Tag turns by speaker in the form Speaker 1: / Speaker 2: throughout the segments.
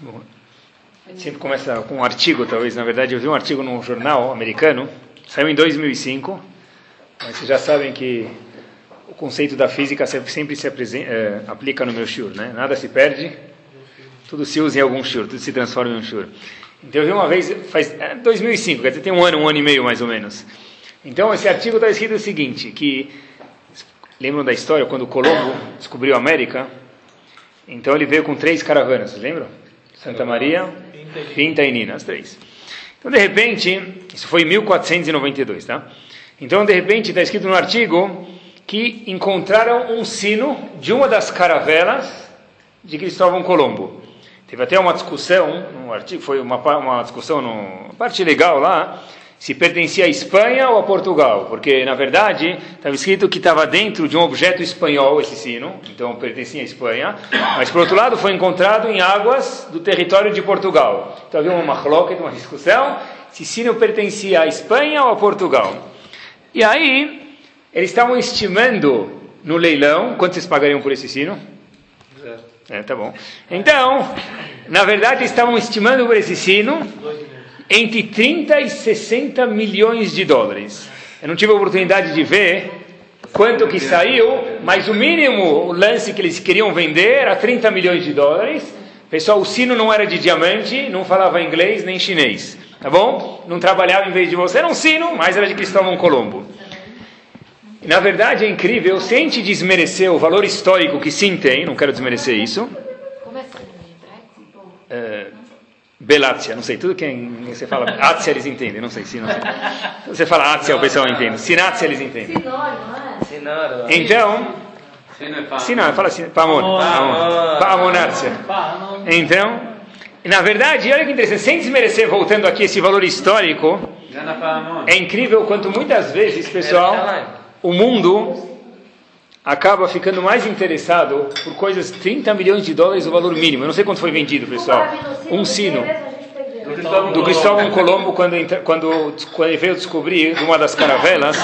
Speaker 1: Bom, sempre começa com um artigo, talvez. Na verdade, eu vi um artigo num jornal americano, saiu em 2005, mas vocês já sabem que o conceito da física sempre se é, aplica no meu shur, né? Nada se perde, tudo se usa em algum shur, tudo se transforma em um shur. Então, eu vi uma vez, faz é, 2005, quer dizer, tem um ano, um ano e meio mais ou menos. Então, esse artigo está escrito o seguinte, que, lembram da história, quando Colombo descobriu a América, então ele veio com três caravanas, lembram? Santa Maria, Pinta e Nina, as três. Então, de repente, isso foi em 1492, tá? Então, de repente, está escrito no artigo que encontraram um sino de uma das caravelas de Cristóvão Colombo. Teve até uma discussão, no artigo, foi uma, uma discussão, no parte legal lá, se pertencia à Espanha ou a Portugal, porque na verdade estava escrito que estava dentro de um objeto espanhol esse sino, então pertencia à Espanha, mas por outro lado foi encontrado em águas do território de Portugal. Então havia uma machloca, uma discussão, se sino pertencia à Espanha ou a Portugal. E aí eles estavam estimando no leilão quanto vocês pagariam por esse sino? É, tá bom. Então, na verdade, estavam estimando por esse sino entre 30 e 60 milhões de dólares. Eu não tive a oportunidade de ver quanto que saiu, mas o mínimo, o lance que eles queriam vender era 30 milhões de dólares. Pessoal, o sino não era de diamante, não falava inglês nem chinês, tá bom? Não trabalhava em vez de você, era um sino, mas era de Cristóvão Colombo. Na verdade é incrível, se a gente desmerecer o valor histórico que sim tem, não quero desmerecer isso. Como é que é, Belácia, não sei, tudo que você fala Átzia eles entendem, não sei se não sei. Você fala Átzia o pessoal entende, Sinátzia eles entendem. Sinoro, não é? Então, Sinoro, fala assim, Pamon, Pamonácia. Então, na verdade, olha que interessante, sem desmerecer, voltando aqui esse valor histórico, é incrível quanto muitas vezes, pessoal, o mundo acaba ficando mais interessado por coisas 30 milhões de dólares o valor mínimo. Eu não sei quanto foi vendido, pessoal. Um sino do Cristóvão Colombo quando, quando, quando ele veio descobrir uma das caravelas.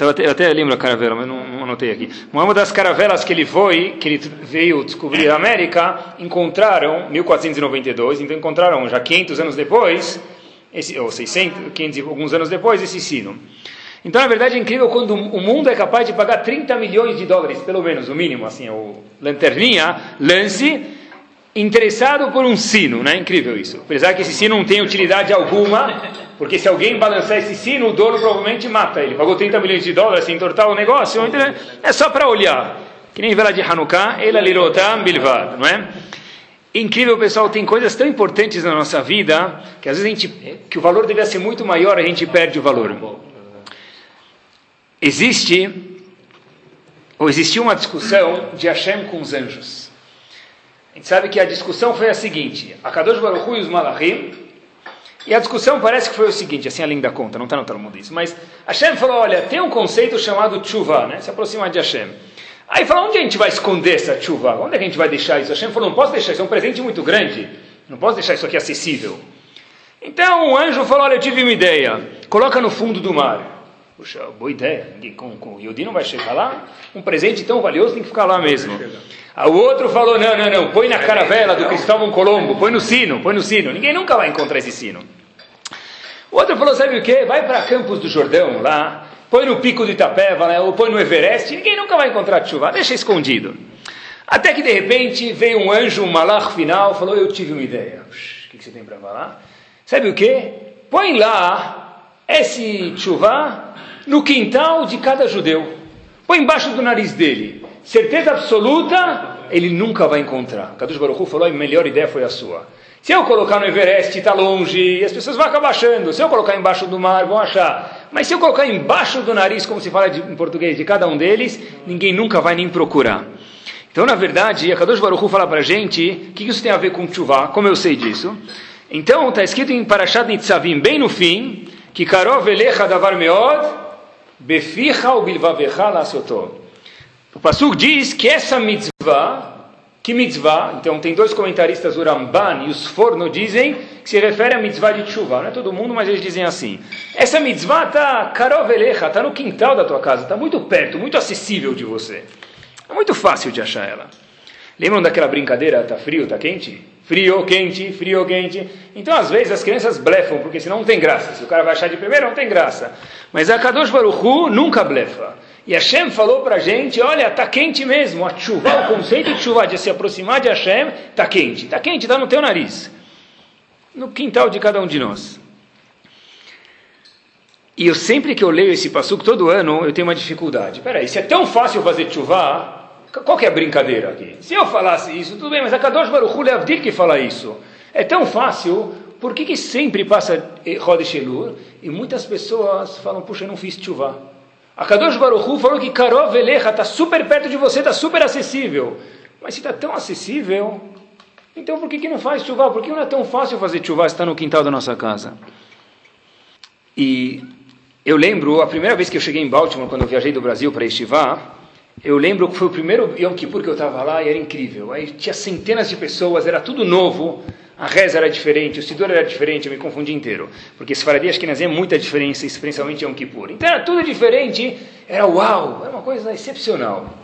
Speaker 1: Eu até, eu até lembro a caravela, mas não, não, anotei aqui. Uma das caravelas que ele foi, que ele veio descobrir a América, encontraram 1492. Então encontraram já 500 anos depois, esse, ou 600, 500 alguns anos depois, esse sino. Então, na verdade, é incrível quando o mundo é capaz de pagar 30 milhões de dólares, pelo menos, o mínimo, assim, o lanterninha, lance, interessado por um sino, não é incrível isso? Apesar que esse sino não tem utilidade alguma, porque se alguém balançar esse sino, o dono provavelmente mata ele. Pagou 30 milhões de dólares sem entortar o negócio, então é só para olhar. Que nem vela de Hanukkah, ela lirotam bilvad, não é? Incrível, pessoal, tem coisas tão importantes na nossa vida que às vezes a gente, que o valor devia ser muito maior, a gente perde o valor existe, ou existiu uma discussão de Hashem com os anjos. A gente sabe que a discussão foi a seguinte: a Kadosh Baruch e os Malachim, e a discussão parece que foi o seguinte, assim a linda conta, não está no Talmud isso, mas Hashem falou, olha, tem um conceito chamado tshuva, né, se aproximar de Hashem. Aí falou, onde a gente vai esconder essa tshuva? Onde é que a gente vai deixar isso? Hashem falou, não posso deixar, isso é um presente muito grande, não posso deixar isso aqui acessível. Então o anjo falou, olha, eu tive uma ideia, coloca no fundo do mar. Puxa, boa ideia. Com, com o Yodi não vai chegar lá. Um presente tão valioso tem que ficar lá mesmo. O outro falou: não, não, não, põe na caravela do Cristóvão Colombo, põe no sino, põe no sino. Ninguém nunca vai encontrar esse sino. O outro falou: sabe o que? Vai para Campos do Jordão, lá, põe no pico do Itapeva, né, ou põe no Everest. Ninguém nunca vai encontrar chuva, deixa escondido. Até que de repente veio um anjo, um malach final, falou: Eu tive uma ideia. O que, que você tem para falar? Sabe o que? Põe lá esse chuva no quintal de cada judeu. Põe embaixo do nariz dele. Certeza absoluta, ele nunca vai encontrar. Kadush Baruch Hu falou, a melhor ideia foi a sua. Se eu colocar no Everest, está longe, as pessoas vão acabar achando. Se eu colocar embaixo do mar, vão achar. Mas se eu colocar embaixo do nariz, como se fala de, em português, de cada um deles, ninguém nunca vai nem procurar. Então, na verdade, a Kadosh Baruch fala para a gente, o que isso tem a ver com Tshuva? Como eu sei disso? Então, está escrito em Parashat Nitzavim, bem no fim, que Karov Elecha Davar Meod, Beficha ou bilvavecha lasotó. O Passuk diz que essa mitzvah, que mitzvah, então tem dois comentaristas, o Ramban e os Forno, dizem que se refere a mitzvah de chuva. Não é todo mundo, mas eles dizem assim. Essa mitzvah está karovelecha, está no quintal da tua casa, está muito perto, muito acessível de você. É muito fácil de achar ela. Lembram daquela brincadeira, tá frio, tá quente? Frio, quente, frio, quente. Então, às vezes, as crianças blefam, porque senão não tem graça. Se o cara vai achar de primeiro, não tem graça. Mas a Kadosh Baruch Hu nunca blefa. E Hashem falou para a gente, olha, está quente mesmo. A chuva, o conceito de chuva, de se aproximar de Hashem, está quente. Está quente, está no teu nariz. No quintal de cada um de nós. E eu sempre que eu leio esse passuco, todo ano, eu tenho uma dificuldade. Peraí, se é tão fácil fazer chuva, qual que é a brincadeira aqui? Se eu falasse isso, tudo bem, mas a Kadosh Baruch Hu Leavdil que fala isso. É tão fácil, por que, que sempre passa Rodesh Elul? E muitas pessoas falam, puxa, eu não fiz chuva. A Kadosh Baruch Hu falou que Karov Elecha está super perto de você, está super acessível. Mas se está tão acessível, então por que, que não faz chuva? Por que não é tão fácil fazer chuva se está no quintal da nossa casa? E eu lembro, a primeira vez que eu cheguei em Baltimore, quando eu viajei do Brasil para Estivá, eu lembro que foi o primeiro Yom Kippur que eu estava lá e era incrível. Aí tinha centenas de pessoas, era tudo novo. A reza era diferente, o Sidor era diferente, eu me confundi inteiro. Porque Sfaradi acho que é muita diferença, especialmente Yom Kippur. Então era tudo diferente, era uau, era uma coisa excepcional.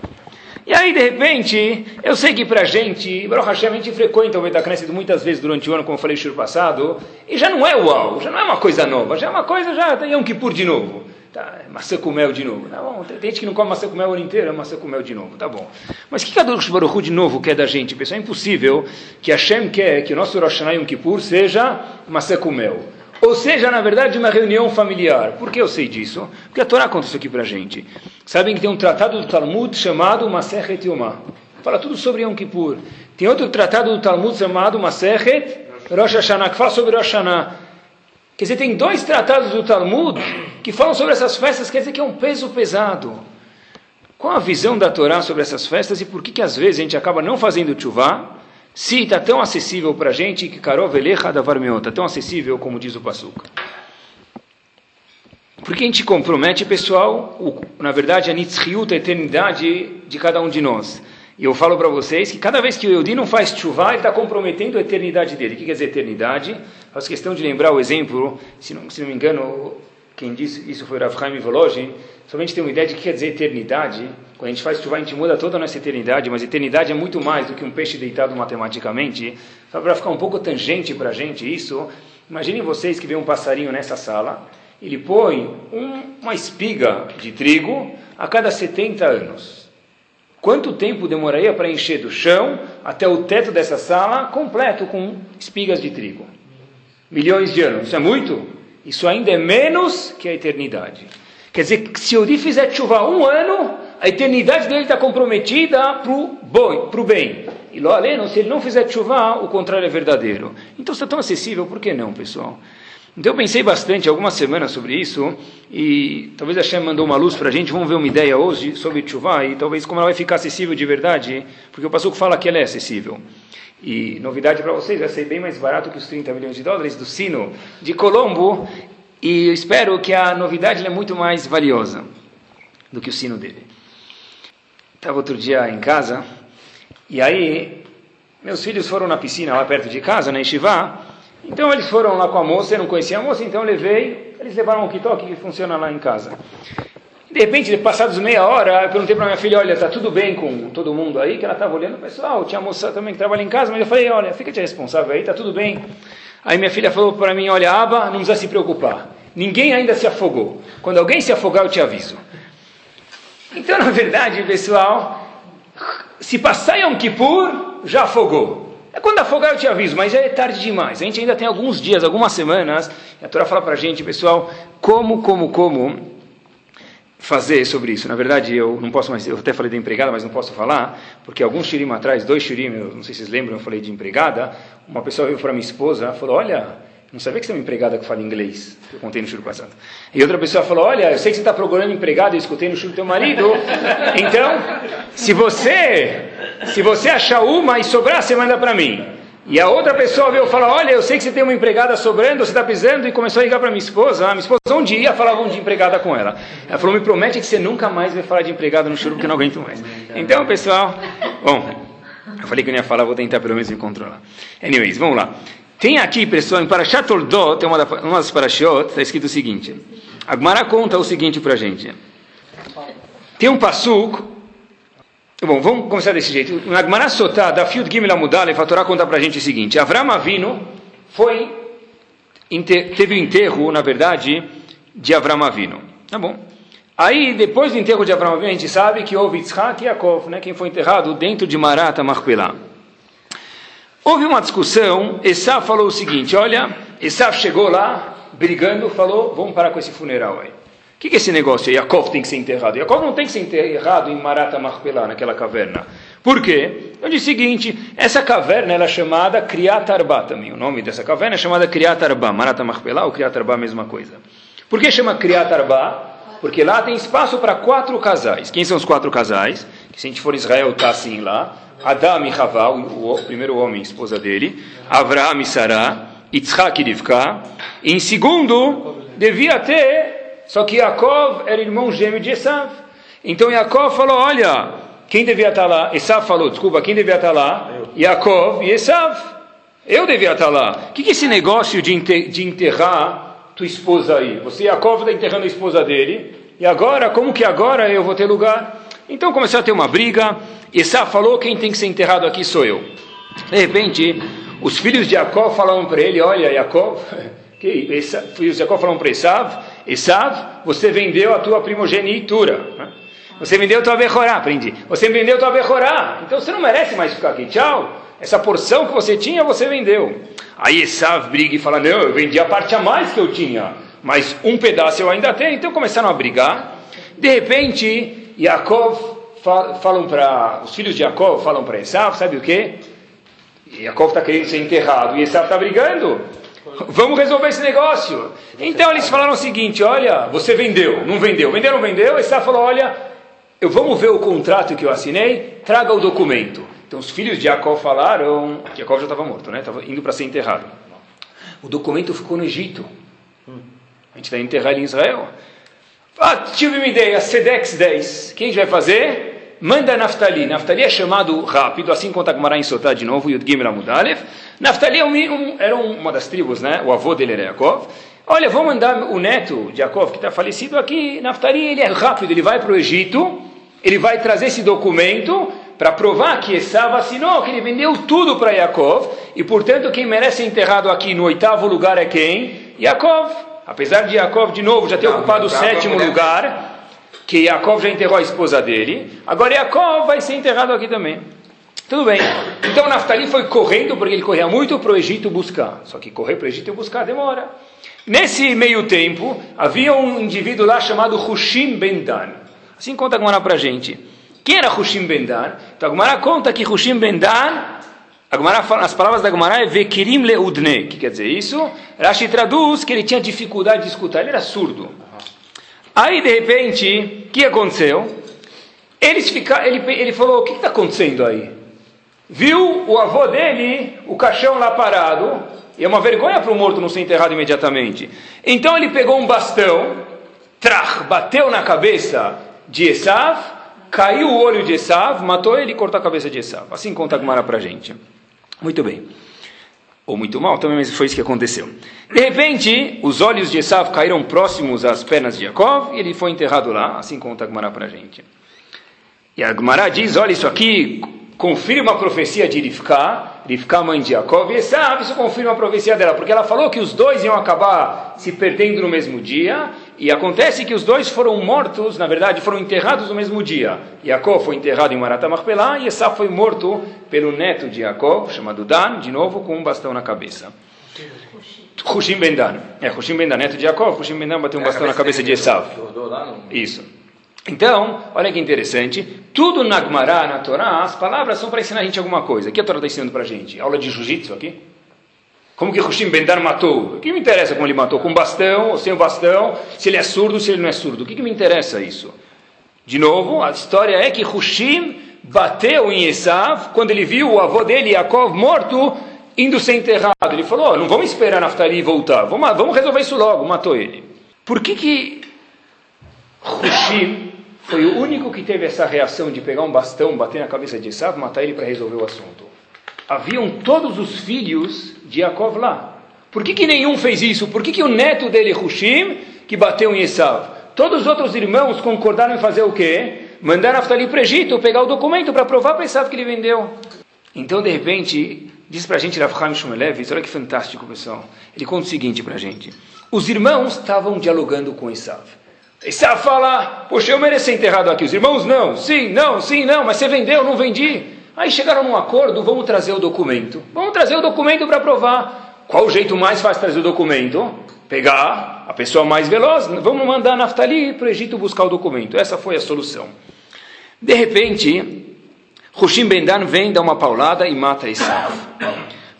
Speaker 1: E aí, de repente, eu sei que pra gente, Baruch Hashem, a gente frequenta o Betacneset muitas vezes durante o ano, como eu falei no passado, e já não é uau, já não é uma coisa nova, já é uma coisa, já tem Yom Kippur de novo. Tá, é maçã com mel de novo. Tá bom, tem gente que não come maçã com mel o ano inteiro, é maçã com mel de novo. Tá bom. Mas o que Kadosh Baruch Hu de novo quer da gente, pessoal? É impossível que Hashem quer que o nosso Rosh Hashanah Yom Kippur seja maçã com mel. Ou seja, na verdade, uma reunião familiar. Por que eu sei disso? Porque a Torá conta isso aqui pra gente. Sabem que tem um tratado do Talmud chamado Masechet Yomah. Fala tudo sobre Yom Kippur. Tem outro tratado do Talmud chamado Masechet Rosh Hashanah, que fala sobre Rosh Hashanah. Quer dizer, tem dois tratados do Talmud que falam sobre essas festas, quer dizer que é um peso pesado. Qual a visão da Torá sobre essas festas e por que, que às vezes a gente acaba não fazendo chuvá, se está tão acessível para a gente que Karov Elecha da Varmeota, tão acessível como diz o Passuca? Porque a gente compromete, pessoal, o, na verdade, a Nitzriut, a eternidade de cada um de nós. E eu falo para vocês que cada vez que o Eudi não faz chuva, ele está comprometendo a eternidade dele. O que quer dizer eternidade? Faço questão de lembrar o exemplo, se não, se não me engano, quem disse isso foi Rav Chaim Volozhin, somente tem uma ideia de que quer dizer eternidade. Quando a gente faz chuva, a gente muda toda a nossa eternidade, mas eternidade é muito mais do que um peixe deitado matematicamente. Só para ficar um pouco tangente para a gente isso, imaginem vocês que vê um passarinho nessa sala, ele põe um, uma espiga de trigo a cada 70 anos. Quanto tempo demoraria para encher do chão até o teto dessa sala completo com espigas de trigo? Milhões de anos. Isso é muito? Isso ainda é menos que a eternidade. Quer dizer, se o Di fizer chuva um ano, a eternidade dele está comprometida para o bem. E lá além, se ele não fizer chuva, o contrário é verdadeiro. Então, se está tão acessível, por que não, pessoal? Então eu pensei bastante algumas semanas sobre isso e talvez a Shem mandou uma luz para a gente. Vamos ver uma ideia hoje sobre Tshuva e talvez como ela vai ficar acessível de verdade, porque o Passuco fala que ela é acessível. E novidade para vocês, vai ser bem mais barato que os 30 milhões de dólares do sino de Colombo e eu espero que a novidade é muito mais valiosa do que o sino dele. Estava outro dia em casa e aí meus filhos foram na piscina lá perto de casa, na Yeshiva, então eles foram lá com a moça, eu não conhecia a moça, então levei, eles levaram um kitoque que funciona lá em casa. De repente, passados meia hora, eu perguntei para minha filha, olha, está tudo bem com todo mundo aí? Que ela estava olhando, pessoal, tinha moça também que trabalha em casa, mas eu falei, olha, fica te responsável aí, está tudo bem. Aí minha filha falou para mim, olha, Aba, não precisa se preocupar. Ninguém ainda se afogou. Quando alguém se afogar, eu te aviso. Então, na verdade, pessoal, se passar Yom Kippur, já afogou. É quando afogar eu te aviso, mas já é tarde demais. A gente ainda tem alguns dias, algumas semanas. A Torá fala para a gente, pessoal, como, como, como fazer sobre isso. Na verdade, eu não posso mais, eu até falei da empregada, mas não posso falar, porque alguns shirim atrás, dois shirim, não sei se vocês lembram, eu falei de empregada. Uma pessoa veio para minha esposa, falou: Olha, não sabia que você é uma empregada que fala inglês, eu contei no shirim passado. E outra pessoa falou: Olha, eu sei que você está procurando empregado, eu escutei no shirim do teu marido. Então, se você se você achar uma e sobrar, você manda para mim. E a outra pessoa veio falar: Olha, eu sei que você tem uma empregada sobrando, você está precisando, e começou a ligar para minha esposa. A minha esposa um dia falava de empregada com ela. Ela falou: Me promete que você nunca mais vai falar de empregada no churro, porque eu não aguento mais. Então, pessoal, bom, eu falei que eu não ia falar, vou tentar pelo menos me controlar. Anyways, vamos lá. Tem aqui, pessoal, em Parashat Ordot, tem uma, uma das Parashot, está escrito o seguinte: Agmará conta o seguinte para a gente. Tem um passuco Bom, vamos começar desse jeito. Na Gemara Sotá, da Field Gimel Amudale, a Torá conta para a gente o seguinte. Avram Avino foi, teve o enterro, na verdade, de Avram Avino. Tá bom. Aí, depois do enterro de Avram Avino, a gente sabe que houve Yitzhak e Yaakov, né, quem foi enterrado dentro de Marata Marpelá. Houve uma discussão, Esav falou o seguinte, olha, Esav chegou lá, brigando, falou, vamos parar com esse funeral aí que, que é esse negócio? Yaakov tem que ser enterrado. Yaakov não tem que ser enterrado em Marata Marpelá, naquela caverna. Por quê? Eu disse o seguinte, essa caverna ela é chamada Kriyat Arba também. O nome dessa caverna é chamada Kriyat Arba. Marata Marpelá ou Kriyat Arba, a mesma coisa. Por que chama Kriyat Arba? Porque lá tem espaço para quatro casais. Quem são os quatro casais? Que se a gente for Israel, está assim lá. Adam e Havá, o, o primeiro homem, esposa dele. Avraham e Sarah. Yitzhak e Rivka. Em segundo, devia ter só que Yaakov era irmão gêmeo de Esav. Então Yaakov falou: Olha, quem devia estar lá? Esav falou: Desculpa, quem devia estar lá? Yaakov e Esav. Eu devia estar lá. O que, que é esse negócio de, de enterrar tua esposa aí? Você, Yaakov, está enterrando a esposa dele. E agora, como que agora eu vou ter lugar? Então começou a ter uma briga. Esav falou: Quem tem que ser enterrado aqui sou eu. De repente, os filhos de Yaakov falaram para ele: Olha, Yaakov, que Esav, filhos de Yaakov falaram para Esav Esav, você vendeu a tua primogenitura. Né? Você vendeu a tua Bechorá, aprendi. Você vendeu a tua Bechorá. Então você não merece mais ficar aqui. Tchau. Essa porção que você tinha, você vendeu. Aí Esav briga e fala, não, eu vendi a parte a mais que eu tinha. Mas um pedaço eu ainda tenho. Então começaram a brigar. De repente, Yaakov falam para... Os filhos de Yaakov falam para Esav, sabe o quê? Yaakov está querendo ser enterrado. E Esav está brigando. Vamos resolver esse negócio. Então eles falaram o seguinte: olha, você vendeu, não vendeu, vendeu, não vendeu. Esse falou: olha, eu vamos ver o contrato que eu assinei, traga o documento. Então os filhos de Jacó falaram: Jacó já estava morto, né? Estava indo para ser enterrado. O documento ficou no Egito. A gente vai enterrar ele em Israel. Ah, tive uma ideia: Sedex 10. Quem a gente vai fazer? Manda Naftali. Naftali é chamado rápido, assim conta Gmará em Sotá de novo, Yud Gimel Amudalev. Naftali é um, um, era uma das tribos, né? o avô dele era Yaakov. Olha, vou mandar o neto de Yaakov, que está falecido aqui, Naftali, ele é rápido, ele vai para o Egito, ele vai trazer esse documento para provar que Esav assinou, que ele vendeu tudo para Yaakov, e portanto quem merece ser enterrado aqui no oitavo lugar é quem? Yaakov. Apesar de Yaakov, de novo, já ter não, ocupado o sétimo lugar, que Yaakov já enterrou a esposa dele, agora Yaakov vai ser enterrado aqui também. Tudo bem. Então Naftali foi correndo, porque ele corria muito para o Egito buscar. Só que correr para o Egito buscar demora. Nesse meio tempo, havia um indivíduo lá chamado Hushim Ben Dan. Assim conta a Gumara para a gente. Quem era Hushim Ben Dan? Então a Gumara conta que Hushim Ben Dan, a Gumara fala, as palavras da Gumara é Vekirim Leudne. Que quer dizer isso? Rashi traduz que ele tinha dificuldade de escutar, ele era surdo. Aí, de repente, o que aconteceu? Eles ele, ele falou: O que está acontecendo aí? Viu o avô dele, o caixão lá parado, e é uma vergonha para o morto não ser enterrado imediatamente. Então ele pegou um bastão, trach, bateu na cabeça de Esav, caiu o olho de Esav, matou ele e cortou a cabeça de Esav. Assim conta a Gumara para gente. Muito bem ou muito mal, também mas foi isso que aconteceu. De repente, os olhos de Esav caíram próximos às pernas de Yaakov e ele foi enterrado lá, assim conta a Gemara para a gente. E a diz, olha isso aqui, confirma a profecia de Rivka, Rivka mãe de Yaakov, e Esav, isso confirma a profecia dela, porque ela falou que os dois iam acabar se perdendo no mesmo dia, e acontece que os dois foram mortos, na verdade, foram enterrados no mesmo dia. Yaakov foi enterrado em Marat Machpelah e Esaf foi morto pelo neto de Yaakov, chamado Dan, de novo com um bastão na cabeça. Hushim Ben Dan. É, Hushim Ben Dan, neto de Yaakov, Hushim Ben Dan bateu um bastão na cabeça de Esaf. Isso. Então, olha que interessante, tudo na Gemara, na Torá, as palavras são para ensinar a gente alguma coisa. O que a Torá está ensinando para a gente? Aula de jiu-jitsu aqui? Como que Hushim Bendar matou? O que me interessa como ele matou? Com bastão ou sem bastão? Se ele é surdo ou se ele não é surdo? O que, que me interessa isso? De novo, a história é que Hushim bateu em Esav quando ele viu o avô dele, Yaakov, morto, indo ser enterrado. Ele falou, oh, não vamos esperar Naftali voltar, vamos, vamos resolver isso logo. Matou ele. Por que que Hushim foi o único que teve essa reação de pegar um bastão, bater na cabeça de Esav, matar ele para resolver o assunto? Haviam todos os filhos de Yaakov lá. Por que, que nenhum fez isso? Por que, que o neto dele, Hushim, que bateu em Esav? Todos os outros irmãos concordaram em fazer o quê? mandar Naftali para o Egito pegar o documento para provar para Esav que ele vendeu. Então, de repente, diz para a gente Rav Chaim Shumelev, olha que fantástico, pessoal. Ele conta o seguinte para a gente. Os irmãos estavam dialogando com Esav. Esav fala, poxa, eu mereço enterrado aqui. Os irmãos, não, sim, não, sim, não, mas você vendeu, não vendi. Aí chegaram num acordo, vamos trazer o documento. Vamos trazer o documento para provar. Qual o jeito mais fácil de trazer o documento? Pegar a pessoa mais veloz, vamos mandar Naftali para o Egito buscar o documento. Essa foi a solução. De repente, Hushim Bendan vem, dá uma paulada e mata Esav.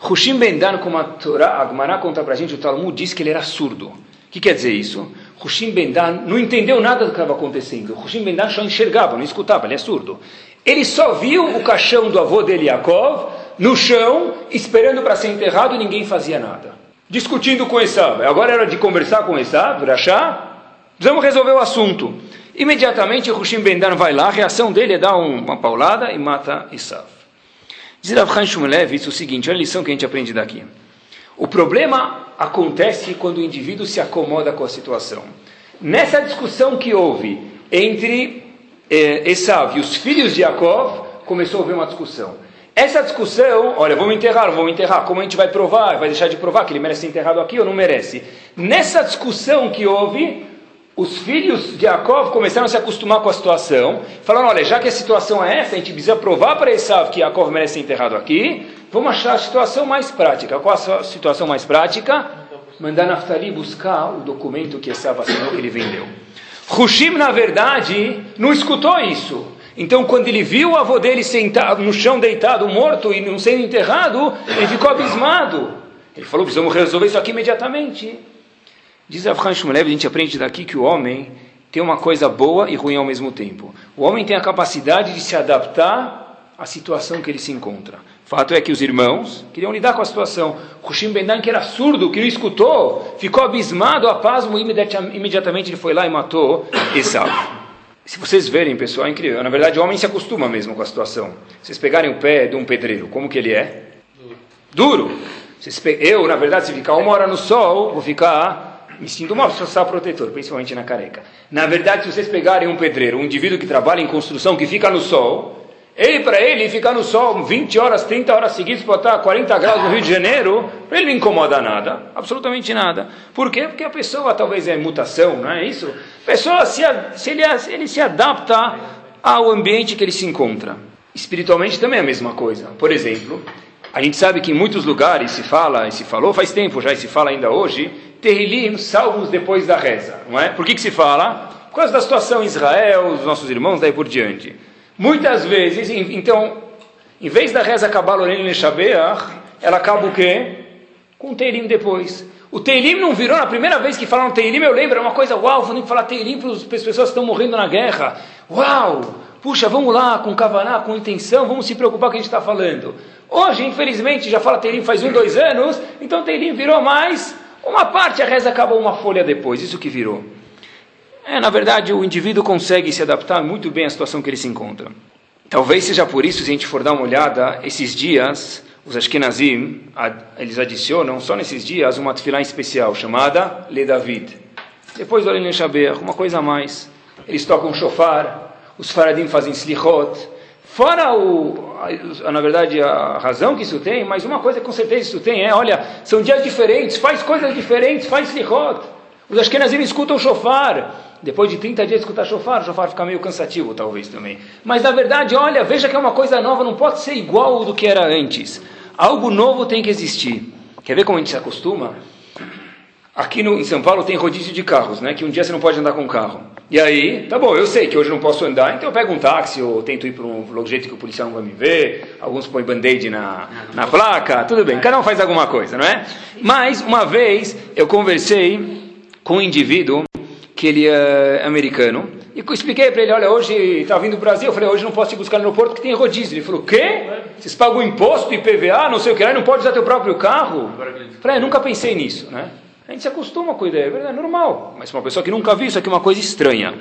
Speaker 1: Hushim Bendan, como a Torá, a conta para a gente, o Talmud diz que ele era surdo. O que quer dizer isso? Hushim Bendan não entendeu nada do que estava acontecendo. Hushim Bendan só enxergava, não escutava, ele é surdo. Ele só viu o caixão do avô dele, Yaakov, no chão, esperando para ser enterrado e ninguém fazia nada. Discutindo com Esav. Agora era de conversar com Esav, achar? Precisamos resolver o assunto. Imediatamente Hushim Bendan vai lá, a reação dele é dar uma paulada e mata Esav. Diz Rav Chaim Shumelev isso é o seguinte, olha a lição que a gente aprende daqui. O problema acontece quando o indivíduo se acomoda com a situação. Nessa discussão que houve entre eh, Esav e os filhos de Yaakov, começou a haver uma discussão. Essa discussão, olha, vamos enterrar, vamos enterrar, como a gente vai provar, vai deixar de provar que ele merece ser enterrado aqui ou não merece? Nessa discussão que houve, os filhos de Yaakov começaram a se acostumar com a situação, falaram, olha, já que a situação é essa, a gente precisa provar para Esav que Yaakov merece ser enterrado aqui, vamos achar a situação mais prática. Qual a situação mais prática? Mandar Naftali buscar o documento que Esav assinou que ele vendeu. Hushim, na verdade, não escutou isso. Então, quando ele viu o avô dele sentado no chão, deitado, morto e não sendo enterrado, ele ficou abismado. Ele falou: precisamos resolver isso aqui imediatamente. Diz Avram Shmulev, a gente aprende daqui que o homem tem uma coisa boa e ruim ao mesmo tempo. O homem tem a capacidade de se adaptar à situação que ele se encontra. Fato é que os irmãos queriam lidar com a situação. Hushim Bendan, que era surdo, que não escutou, ficou abismado, a pasmo, imediatamente ele foi lá e matou Esav. Se vocês verem, pessoal, é incrível. Na verdade, o homem se acostuma mesmo com a situação. Vocês pegarem o pé de um pedreiro, como que ele é? Duro. Eu, na verdade, se ficar uma hora no sol, vou ficar me sinto mal, sal protetor, principalmente na careca. Na verdade, se vocês pegarem um pedreiro, um indivíduo que trabalha em construção, que fica no sol, ele, para ele, ficar no sol 20 horas, 30 horas seguidas, botar 40 graus no Rio de Janeiro, para ele não incomoda nada, absolutamente nada. Por quê? Porque a pessoa talvez é mutação, não é isso? A pessoa, se, se ele, ele se adapta ao ambiente que ele se encontra. Espiritualmente também é a mesma coisa. Por exemplo, a gente sabe que em muitos lugares se fala, e se falou faz tempo já, e se fala ainda hoje, Terrilim, salmos depois da reza, não é? Por que, que se fala? Por causa da situação em Israel, os nossos irmãos, daí por diante. Muitas vezes, então, em vez da reza acabar Lorene Neshabeach, ela acaba o quê? Com Teilim depois. O Teilim não virou, na primeira vez que falaram Teilim, eu lembro, é uma coisa, uau, vou falar Teilim para as pessoas que estão morrendo na guerra. Uau! Puxa, vamos lá, com Kavaná, com intenção, vamos se preocupar com o que a gente está falando. Hoje, infelizmente, já fala Teilim faz um, dois anos, então Teilim virou mais uma parte a reza acaba uma folha depois, isso que virou. É, na verdade, o indivíduo consegue se adaptar muito bem à situação que ele se encontra. Talvez seja por isso, se a gente for dar uma olhada, esses dias, os Ashkenazim, eles adicionam, só nesses dias, uma tefilá especial, chamada Le David. Depois do Alin Shaber, uma coisa a mais. Eles tocam shofar, os faradim fazem slichot, Fora o, na verdade, a razão que isso tem, mas uma coisa com certeza isso tem é, olha, são dias diferentes, faz coisas diferentes, faz slichot. Os Ashkenazim escutam shofar. Depois de 30 dias de escutar shofar, o shofar fica meio cansativo, talvez também. Mas na verdade, olha, veja que é uma coisa nova, não pode ser igual do que era antes. Algo novo tem que existir. Quer ver como a gente se acostuma? Aqui no, em São Paulo tem rodízio de carros, né? Que um dia você não pode andar com carro. E aí, tá bom, eu sei que hoje não posso andar, então eu pego um táxi ou tento ir para um jeito que o policial não vai me ver. Alguns põem band-aid na, na placa, tudo bem, cada um faz alguma coisa, não é? Mas, uma vez, eu conversei com um indivíduo que ele é americano e expliquei para ele, olha, hoje está vindo do Brasil, eu falei, hoje não posso te buscar no aeroporto porque tem rodízio. Ele falou, o quê? Vocês pagam imposto, IPVA, não sei o que lá, não pode usar teu próprio carro? Eu falei, é, nunca pensei nisso, né? A gente se acostuma com a ideia, é verdade, é normal. Mas uma pessoa que nunca viu isso aqui é uma coisa estranha.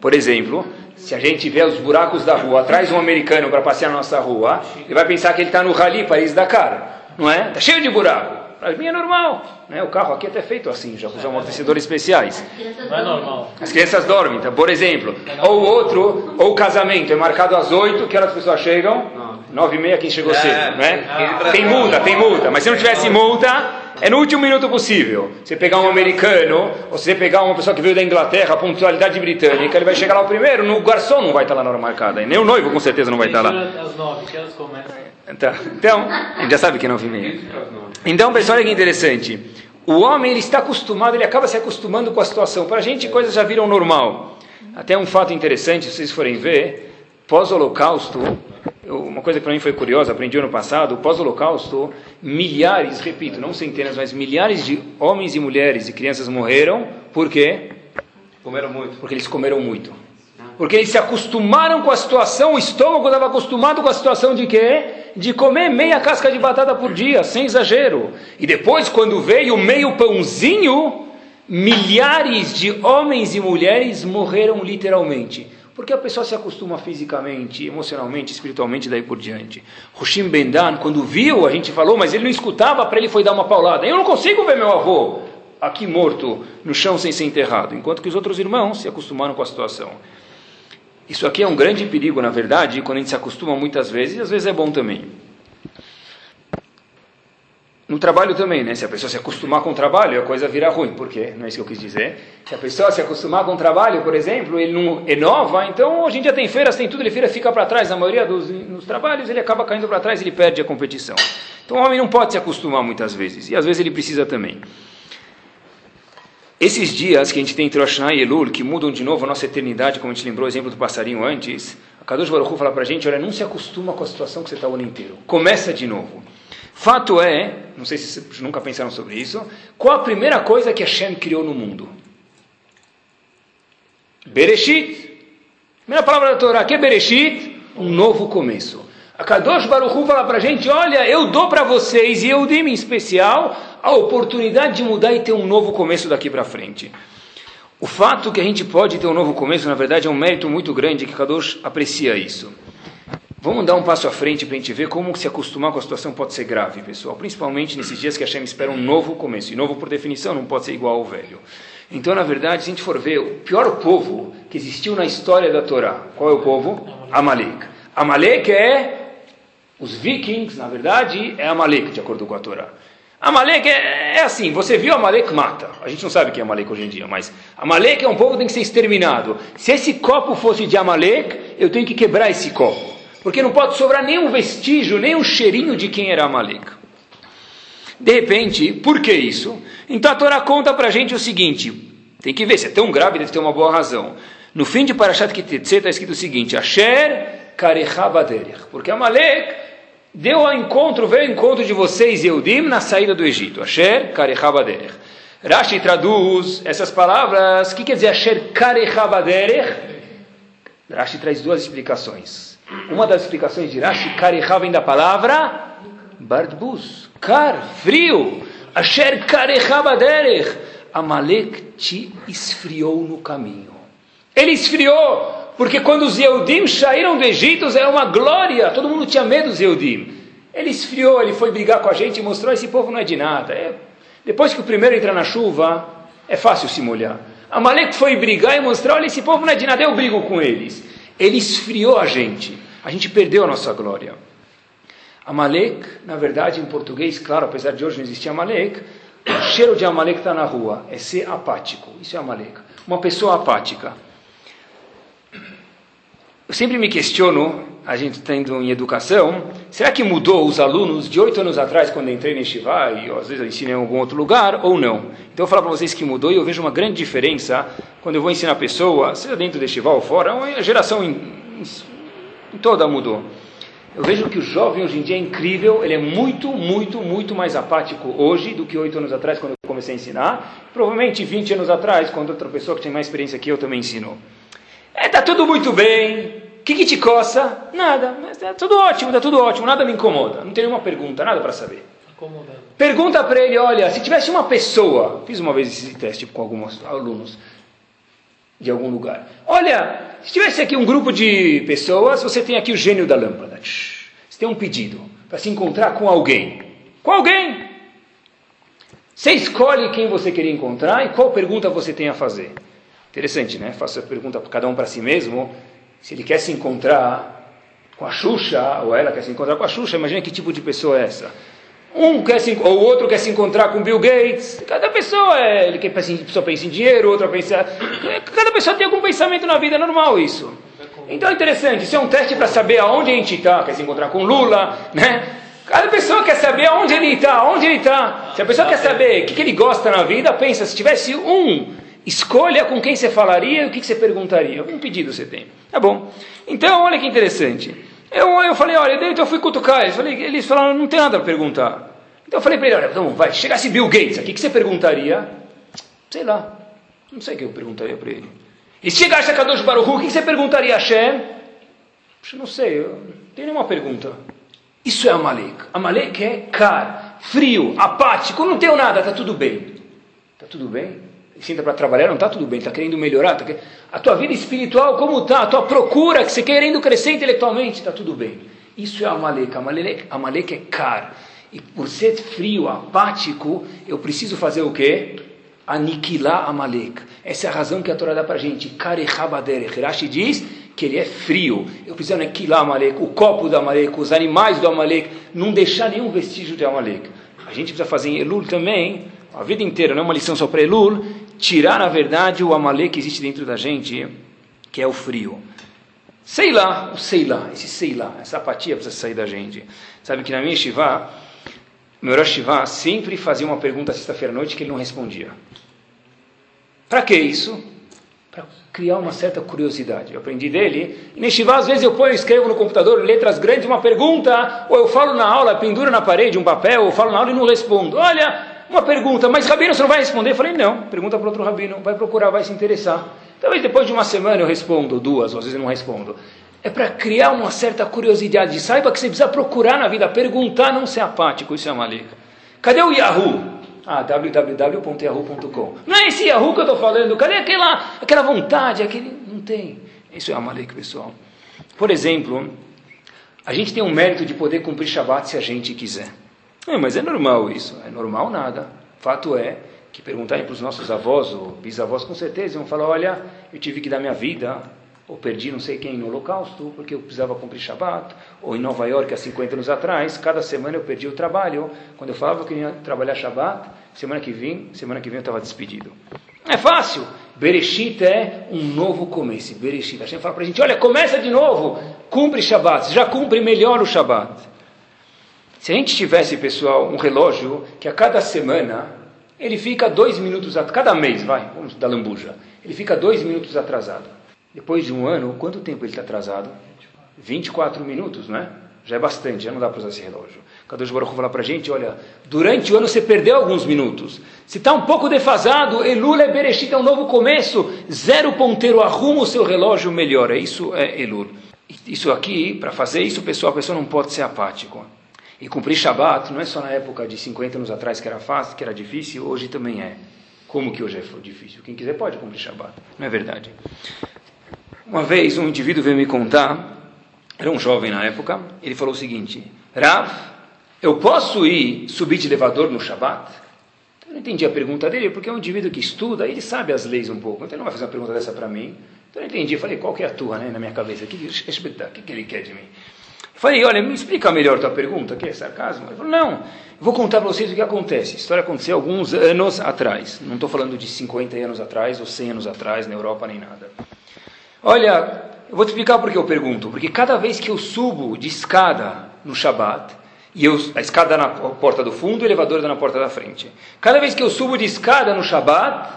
Speaker 1: Por exemplo, se a gente vê os buracos da rua, traz um americano para passear na nossa rua, ele vai pensar que ele está no Rally Paris-Dakar, não é? Está cheio de buraco. Para mim é normal. Né? O carro aqui é até feito assim, já com os amortecedores especiais.
Speaker 2: Não é normal.
Speaker 1: As crianças dormem, então, por exemplo. Ou outro, ou o casamento é marcado às 8, que horas as pessoas chegam? 9 e meia, quem chegou cedo, né? Tem multa, tem multa. Mas se não tivesse multa, é no último minuto possível. Você pegar um americano, ou você pegar uma pessoa que veio da Inglaterra, pontualidade britânica, ele vai chegar lá o primeiro, no garçom não vai estar lá na hora marcada. E nem o noivo com certeza não vai estar lá.
Speaker 2: Às nove, que elas começam.
Speaker 1: Então, então, a gente já sabe que e meia. Então, pessoal, olha que interessante. O homem ele está acostumado, ele acaba se acostumando com a situação. Para a gente, coisas já viram normal. Até um fato interessante, se vocês forem ver, pós-holocausto, uma coisa que para mim foi curiosa, aprendi ano passado, pós-holocausto, milhares, repito, não centenas, mas milhares de homens e mulheres e crianças morreram, por quê?
Speaker 3: Comeram muito.
Speaker 1: Porque eles comeram muito. Porque eles se acostumaram com a situação, o estômago estava acostumado com a situação de quê? De comer meia casca de batata por dia, sem exagero. E depois, quando veio meio pãozinho, milhares de homens e mulheres morreram literalmente. Porque a pessoa se acostuma fisicamente, emocionalmente, espiritualmente, daí por diante. Hushim Bendan, quando viu, a gente falou, mas ele não escutava, para ele foi dar uma paulada. Eu não consigo ver meu avô aqui morto, no chão, sem ser enterrado. Enquanto que os outros irmãos se acostumaram com a situação. Isso aqui é um grande perigo, na verdade, quando a gente se acostuma muitas vezes, às vezes é bom também. No trabalho também, né? Se a pessoa se acostumar com o trabalho, a coisa vira ruim. Por quê? Não é isso que eu quis dizer. Se a pessoa se acostumar com o trabalho, por exemplo, ele não inova, então hoje em dia tem feiras, tem tudo, ele vira, fica para trás. Na maioria dos nos trabalhos, ele acaba caindo para trás, ele perde a competição. Então o homem não pode se acostumar muitas vezes, e às vezes ele precisa também. Esses dias que a gente tem Rosh e Elul, que mudam de novo a nossa eternidade, como a gente lembrou o exemplo do passarinho antes, a Kadosh Baruch Hu fala para a gente, olha, não se acostuma com a situação que você está o ano inteiro. Começa de novo. Fato é, não sei se vocês nunca pensaram sobre isso, qual a primeira coisa que Hashem criou no mundo? Bereshit. Primeira palavra da Torá, que é Bereshit? Um novo começo. A Kadosh Baruch Hu fala para a gente, olha, eu dou para vocês, e eu dei em especial, a oportunidade de mudar e ter um novo começo daqui para frente. O fato que a gente pode ter um novo começo, na verdade, é um mérito muito grande que Kadosh aprecia isso. Vamos dar um passo à frente para a gente ver como se acostumar com a situação pode ser grave, pessoal. Principalmente nesses dias que a Hashem espera um novo começo. E novo, por definição, não pode ser igual ao velho. Então, na verdade, se a gente for ver, o pior povo que existiu na história da Torá, qual é o povo? Amalek. Amalek é os vikings, na verdade, é Amalek, de acordo com a Torá. Amalek é, é, assim, você viu Amalek mata. A gente não sabe o que é Amalek hoje em dia, mas Amalek é um povo que tem que ser exterminado. Se esse copo fosse de Amalek, eu tenho que quebrar esse copo. Porque não pode sobrar nenhum vestígio, nem um cheirinho de quem era Amalek. De repente, por que isso? Então a Torá conta para a gente o seguinte: tem que ver, se é tão grave, deve ter uma boa razão. No fim de Parashat Kitetse está escrito o seguinte: Asher Karechabaderech. Porque Amalek deu ao encontro, veio ao encontro de vocês, Eudim, na saída do Egito. Asher Karechabaderech. Rashi traduz essas palavras. O que quer dizer Asher Karechabaderech? Rashi traz duas explicações. Uma das explicações de Rashi, Karechá vem da palavra Bardbus. Car, frio. Asher Karechá baderech. Amalek te esfriou no caminho. Ele esfriou, porque quando os Eudim saíram do Egito, era uma glória. Todo mundo tinha medo dos Eudim. Ele esfriou, ele foi brigar com a gente e mostrou: esse povo não é de nada. É... Depois que o primeiro entra na chuva, é fácil se molhar. Amalek foi brigar e mostrar: olha, esse povo não é de nada, eu brigo com eles. Ele esfriou a gente. A gente perdeu a nossa glória. Amalek, na verdade, em português, claro, apesar de hoje não existir Amalek, o cheiro de Amalek está na rua, é ser apático. Isso é Amalek. Uma pessoa apática. Eu sempre me questiono, a gente tendo em educação, será que mudou os alunos de oito anos atrás, quando entrei neste Shivá, e às vezes eu ensino em algum outro lugar, ou não? Então eu falar para vocês que mudou, e eu vejo uma grande diferença quando eu vou ensinar a pessoa, seja dentro deste Shivá ou fora, uma geração em, em toda mudou. Eu vejo que o jovem hoje em dia é incrível, ele é muito, muito, muito mais apático hoje do que oito anos atrás, quando eu comecei a ensinar. Provavelmente 20 anos atrás, quando outra pessoa que tem mais experiência que eu também ensinou. É, tá tudo muito bem. O que, que te coça? Nada. Mas tá tudo ótimo, tá tudo ótimo, nada me incomoda. Não tem nenhuma pergunta, nada para saber. Pergunta para ele, olha, se tivesse uma pessoa, fiz uma vez esse teste com alguns alunos de algum lugar. Olha, se tivesse aqui um grupo de pessoas, você tem aqui o gênio da lâmpada. Você tem um pedido para se encontrar com alguém. Com alguém. Você escolhe quem você queria encontrar e qual pergunta você tem a fazer. Interessante, né? Faço a pergunta para cada um para si mesmo. Se ele quer se encontrar com a Xuxa, ou ela quer se encontrar com a Xuxa, imagina que tipo de pessoa é essa. Um quer se, ou outro quer se encontrar com Bill Gates. Cada pessoa é, ele quer pessoa pensa em dinheiro, outra pensa. Cada pessoa tem algum pensamento na vida, é normal isso. Então é interessante, isso é um teste para saber aonde a gente está. Quer se encontrar com Lula, né? Cada pessoa quer saber aonde ele está, onde ele está. Se a pessoa quer saber o que, que, ele gosta na vida, pensa, se tivesse um, escolha com quem você falaria e o que, que você perguntaria. Um pedido você tem. Tá bom. Então, olha que interessante. Eu, eu falei, olha, então eu fui cutucar eles. Falei, eles falaram, não tem nada para perguntar. Então eu falei para ele, olha, então vai, chegasse Bill Gates aqui, o que você perguntaria? Sei lá. Não sei o que eu perguntaria para ele. E se chegasse a Kadosh Baruch o que você perguntaria a Hashem? Puxa, não sei, eu não tenho nenhuma pergunta. Isso é Amalek. Amalek é car, frio, apático, não tenho nada, está tudo bem. Está tudo bem? Sinta para trabalhar, não está tudo bem, está querendo melhorar. Tá... A tua vida espiritual, como está? A tua procura, que você querendo crescer intelectualmente, está tudo bem. Isso é Amalek. Amalek, Amalek é car. E por ser frio, apático, eu preciso fazer o quê? Aniquilar Amalek. Essa é a razão que a Torá dá para a gente. Karechabaderech. Rashi diz que ele é frio. Eu preciso aniquilar Amalek, o copo do Amalek, os animais do Amalek, não deixar nenhum vestígio de Amalek. A gente precisa fazer em Elul também, a vida inteira, não é uma lição só para Elul, tirar, na verdade, o Amalek que existe dentro da gente, que é o frio. Sei lá, o sei lá, esse sei lá, essa apatia precisa sair da gente. Sabe que na minha Shiva, meu Rosh Shiva sempre fazia uma pergunta sexta-feira à noite que ele não respondia. Para que isso? Para criar uma certa curiosidade. Eu aprendi dele. E Neshivá, às vezes eu ponho, escrevo no computador, letras grandes, uma pergunta, ou eu falo na aula, pendura na parede um papel, ou falo na aula e não respondo. Olha, uma pergunta, mas Rabino, você não vai responder? Eu falei, não, pergunta para outro Rabino, vai procurar, vai se interessar. Talvez depois de uma semana eu respondo, duas, ou às vezes eu não respondo. É para criar uma certa curiosidade. Saiba que você precisa procurar na vida, perguntar, não ser apático, isso é uma liga. Cadê o Yahoo? Ah, www.yahoo.com. Não é esse Yahoo que eu estou falando. Cadê aquela, aquela vontade? Aquele... Não tem. Isso é Amalek, pessoal. Por exemplo, a gente tem um mérito de poder cumprir Shabbat se a gente quiser. É, mas é normal isso. É normal nada. Fato é que perguntarem para os nossos avós ou bisavós, com certeza, vão falar: olha, eu tive que dar minha vida ou perdi não sei quem no holocausto, porque eu precisava cumprir Shabbat, ou em Nova York há 50 anos atrás, cada semana eu perdi o trabalho, quando eu falava que eu ia trabalhar Shabbat, semana que vem, semana que vem eu estava despedido. É fácil, Bereshit é um novo começo, Bereshit, a gente fala para a gente, olha, começa de novo, cumpre Shabbat, já cumpre melhor o Shabbat. Se a gente tivesse, pessoal, um relógio que a cada semana, ele fica dois minutos, cada mês, vai, vamos da lambuja, ele fica dois minutos atrasado. Depois de um ano, quanto tempo ele está atrasado? 24 minutos, não é? Já é bastante, já não dá para usar esse relógio. Kadosh Baruch falar para a gente, olha, durante o ano você perdeu alguns minutos. Se está um pouco defasado, Elul é Bereshit, é um novo começo. Zero ponteiro, arruma o seu relógio, melhora. Isso é Elul. Isso aqui, para fazer isso, pessoal, a pessoa não pode ser apático. E cumprir Shabat não é só na época de 50 anos atrás que era fácil, que era difícil, hoje também é. Como que hoje é difícil? Quem quiser pode cumprir Shabat. Não é verdade? Uma vez um indivíduo veio me contar, era um jovem na época, ele falou o seguinte: Rav, eu posso ir subir de elevador no Shabat? Eu não entendi a pergunta dele, porque é um indivíduo que estuda, ele sabe as leis um pouco, então ele não vai fazer uma pergunta dessa para mim. Então eu entendi, falei, qual que é a tua, né, na minha cabeça? O que, que, que ele quer de mim? Falei, olha, me explica melhor tua pergunta, que é sarcasmo? Ele falou, não, vou contar para vocês o que acontece. A história aconteceu alguns anos atrás, não estou falando de 50 anos atrás ou 100 anos atrás, na Europa nem nada. Olha, eu vou te explicar por que eu pergunto. Porque cada vez que eu subo de escada no Shabat, e eu, a escada na porta do fundo, o elevador dá na porta da frente. Cada vez que eu subo de escada no Shabat,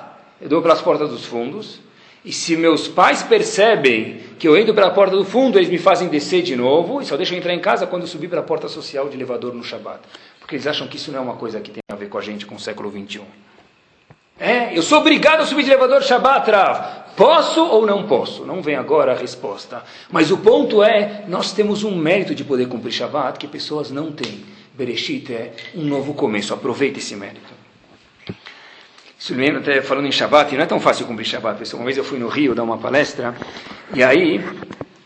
Speaker 1: eu dou pelas portas dos fundos. E se meus pais percebem que eu entro pela porta do fundo, eles me fazem descer de novo e só deixam entrar em casa quando eu subir pela porta social de elevador no Shabat. Porque eles acham que isso não é uma coisa que tem a ver com a gente, com o século 21. É, eu sou obrigado a subir de elevador Shabbat, Rav. Posso ou não posso? Não vem agora a resposta. Mas o ponto é, nós temos um mérito de poder cumprir Shabbat que pessoas não têm. Bereshit é um novo começo. Aproveite esse mérito. Se lembra, até falando em Shabbat, não é tão fácil cumprir Shabbat. Uma vez eu fui no Rio dar uma palestra, e aí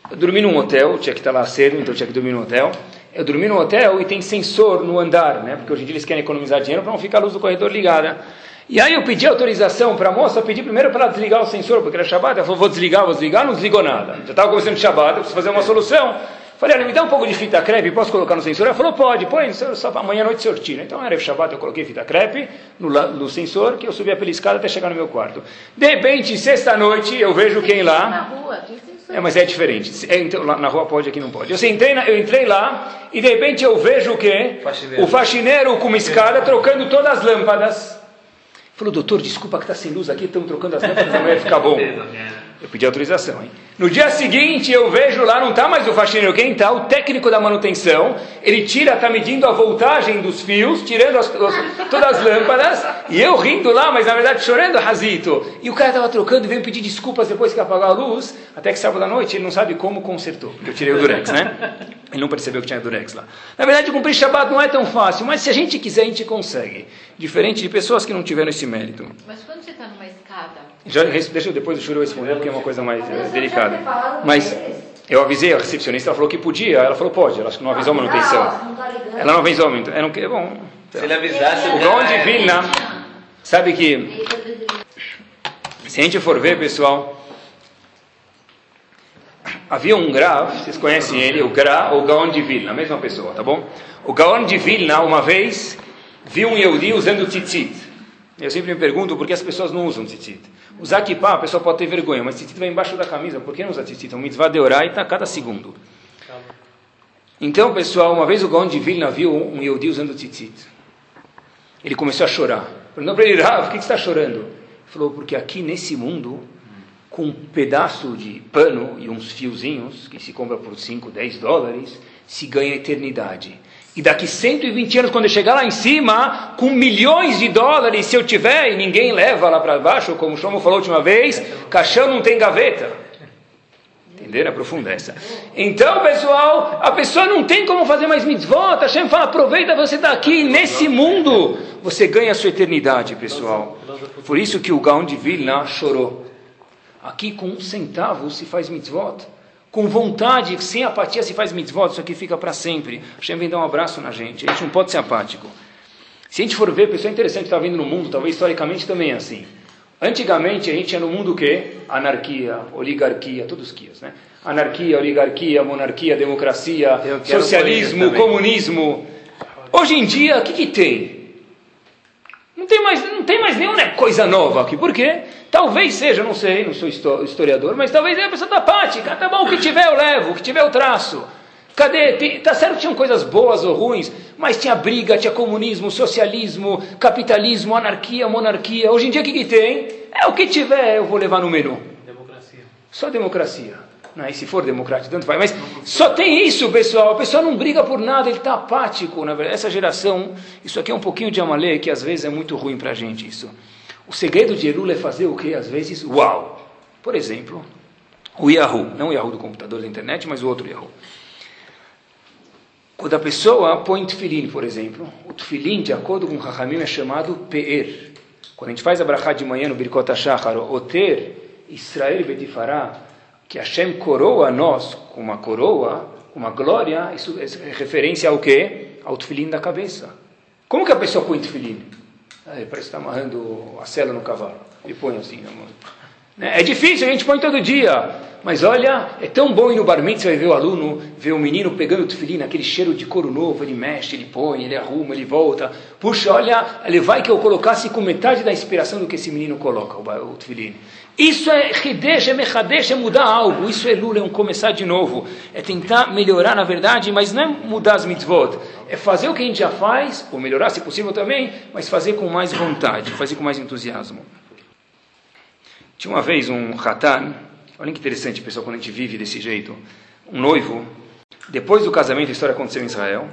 Speaker 1: eu dormi num hotel, tinha que estar lá cedo, então tinha que dormir no hotel. Eu dormi no hotel e tem sensor no andar, né? Porque hoje em dia eles querem economizar dinheiro para não ficar a luz do corredor ligada. E aí eu pedi autorização para a moça, pedi primeiro para ela desligar o sensor, porque era Shabbat. Ela falou, vou desligar, vou desligar, não desligou nada. Já estava começando Shabbat, eu preciso fazer uma solução. Falei, olha, me dá um pouco de fita crepe, posso colocar no sensor? Ela falou, pode, põe, só amanhã à noite o senhor tira. Então era Shabbat, eu coloquei fita crepe no, no sensor, que eu subia pela escada até chegar no meu quarto. De repente, sexta-noite, eu vejo quem lá...
Speaker 3: Na rua, tem sensor.
Speaker 1: É, mas é diferente. É, então, lá na rua pode, aqui não pode. Eu, entrei, na, eu entrei lá e de repente eu vejo o quê?
Speaker 4: Faxineiro.
Speaker 1: O faxineiro com uma escada trocando todas as lâmpadas. Falou, doutor, desculpa que está sem luz aqui, estamos trocando as lâmpadas, não vai ficar bom. Eu pedi autorização, hein? No dia seguinte eu vejo lá, não está mais o faxineiro, quem está? O técnico da manutenção. Ele tira, está medindo a voltagem dos fios, tirando as, as, todas as lâmpadas, e eu rindo lá, mas na verdade chorando, Razito. E o cara estava trocando e veio pedir desculpas depois que apagou a luz, até que sábado à noite ele não sabe como consertou. Eu tirei o Durex, né? Ele não percebeu que tinha Durex lá. Na verdade, cumprir Shabbat não é tão fácil, mas se a gente quiser, a gente consegue. Diferente de pessoas que não tiveram esse mérito.
Speaker 3: Mas quando você está numa escada,
Speaker 1: Já, deixa eu depois do Shuru responder, porque é uma coisa mais eh, delicada. Mas eu avisei a recepcionista, ela falou que podia, ela falou pode, ela acho que não avisou a manutenção. Ela não avisou a manutenção. É, bom,
Speaker 4: Se ele avisasse,
Speaker 1: o Gaon de. Vilna, sabe que, se a gente for ver, pessoal, havia um Grav, vocês conhecem ele, o Gra ou Gaon de Vilna, a mesma pessoa, tá bom? O Gaon de Vilna, uma vez, viu um Yehudi usando tzitzit. Eu sempre me pergunto por que as pessoas não usam tzitzit. Usar kippah, a pessoa pode ter vergonha, mas tzitzit vai embaixo da camisa, por que não usar tzitzit? É um mitzvah de oraita a cada segundo. Então, pessoal, uma vez o Gaon de Vilna viu um Yehudi usando tzitzit. Ele começou a chorar. Perguntou para ele, Rav, por que você está chorando? Ele falou, porque aqui nesse mundo, com um pedaço de pano e uns fiozinhos, que se compra por 5, 10 dólares, se ganha eternidade. E daqui 120 anos, quando eu chegar lá em cima, com milhões de dólares, se eu tiver e ninguém leva lá para baixo, como o Shomo falou a última vez, caixão não tem gaveta. Entenderam? É profunda essa. Então, pessoal, a pessoa não tem como fazer mais mitzvot. Hashem fala, aproveita você estar aqui, nesse mundo, você ganha a sua eternidade, pessoal. Por isso que o Gaon de Vilna chorou. Aqui com um centavo se faz mitzvot. Com vontade, sem apatia se faz mitzvot. Isso aqui fica para sempre. Hashem vem dar um abraço na gente. A gente não pode ser apático. Se a gente for ver, pessoal, é interessante estar vindo no mundo, talvez historicamente também é assim. Antigamente a gente tinha no mundo o quê? Anarquia, oligarquia, todos quias, né? Anarquia, oligarquia, monarquia, democracia, socialismo, comunismo. Hoje em dia, o que, que tem? Não tem mais, não tem mais nenhuma coisa nova aqui. Por quê? Talvez seja, não sei, não sou histo- historiador, mas talvez é a pessoa da apática. Tá bom, o que tiver eu levo, o que tiver eu traço. Cadê? Tem- Tá certo que tinham coisas boas ou ruins, mas tinha briga, tinha comunismo, socialismo, capitalismo, anarquia, monarquia. Hoje em dia o que, que tem? É o que tiver eu vou levar no menu.
Speaker 2: Democracia.
Speaker 1: Só democracia. Não, e se for democrático, tanto faz. Mas só tem isso, pessoal. A pessoa não briga por nada, ele está apático. Na verdade, essa geração, isso aqui é um pouquinho de Amalê, que às vezes é muito ruim para a gente isso. O segredo de Elul é fazer o quê? Às vezes, uau. Por exemplo, o Yahoo. Não o Yahoo do computador da internet, mas o outro Yahoo. Quando a pessoa põe tefilim, por exemplo, o tefilim, de acordo com o Rahamim, é chamado Pe'er. Quando a gente faz a brachá de manhã no Birkot HaShachar, Oter, Israel Betifará, que Hashem coroa nós com uma coroa, uma glória, isso é referência ao quê? Ao tefilim da cabeça. Como que a pessoa põe tefilim? Ah, ele parece que está amarrando a cela no cavalo. Ele põe assim na mão. Né? É difícil, a gente põe todo dia. Mas olha, é tão bom ir no bar mitzvah e ver o aluno, ver o menino pegando o tefilim, aquele cheiro de couro novo, ele mexe, ele põe, ele arruma, ele volta. Puxa, olha, ele vai que eu colocasse com metade da inspiração do que esse menino coloca, o, o tefilim. Isso é Hidesh, é Mechadesh, é mudar algo. Isso é Lula, é um começar de novo. É tentar melhorar, na verdade, mas não é mudar as mitzvot. É fazer o que a gente já faz, ou melhorar se possível também, mas fazer com mais vontade, fazer com mais entusiasmo. Tinha uma vez um Hatan, olha que interessante, pessoal, quando a gente vive desse jeito. Um noivo, depois do casamento, a história aconteceu em Israel.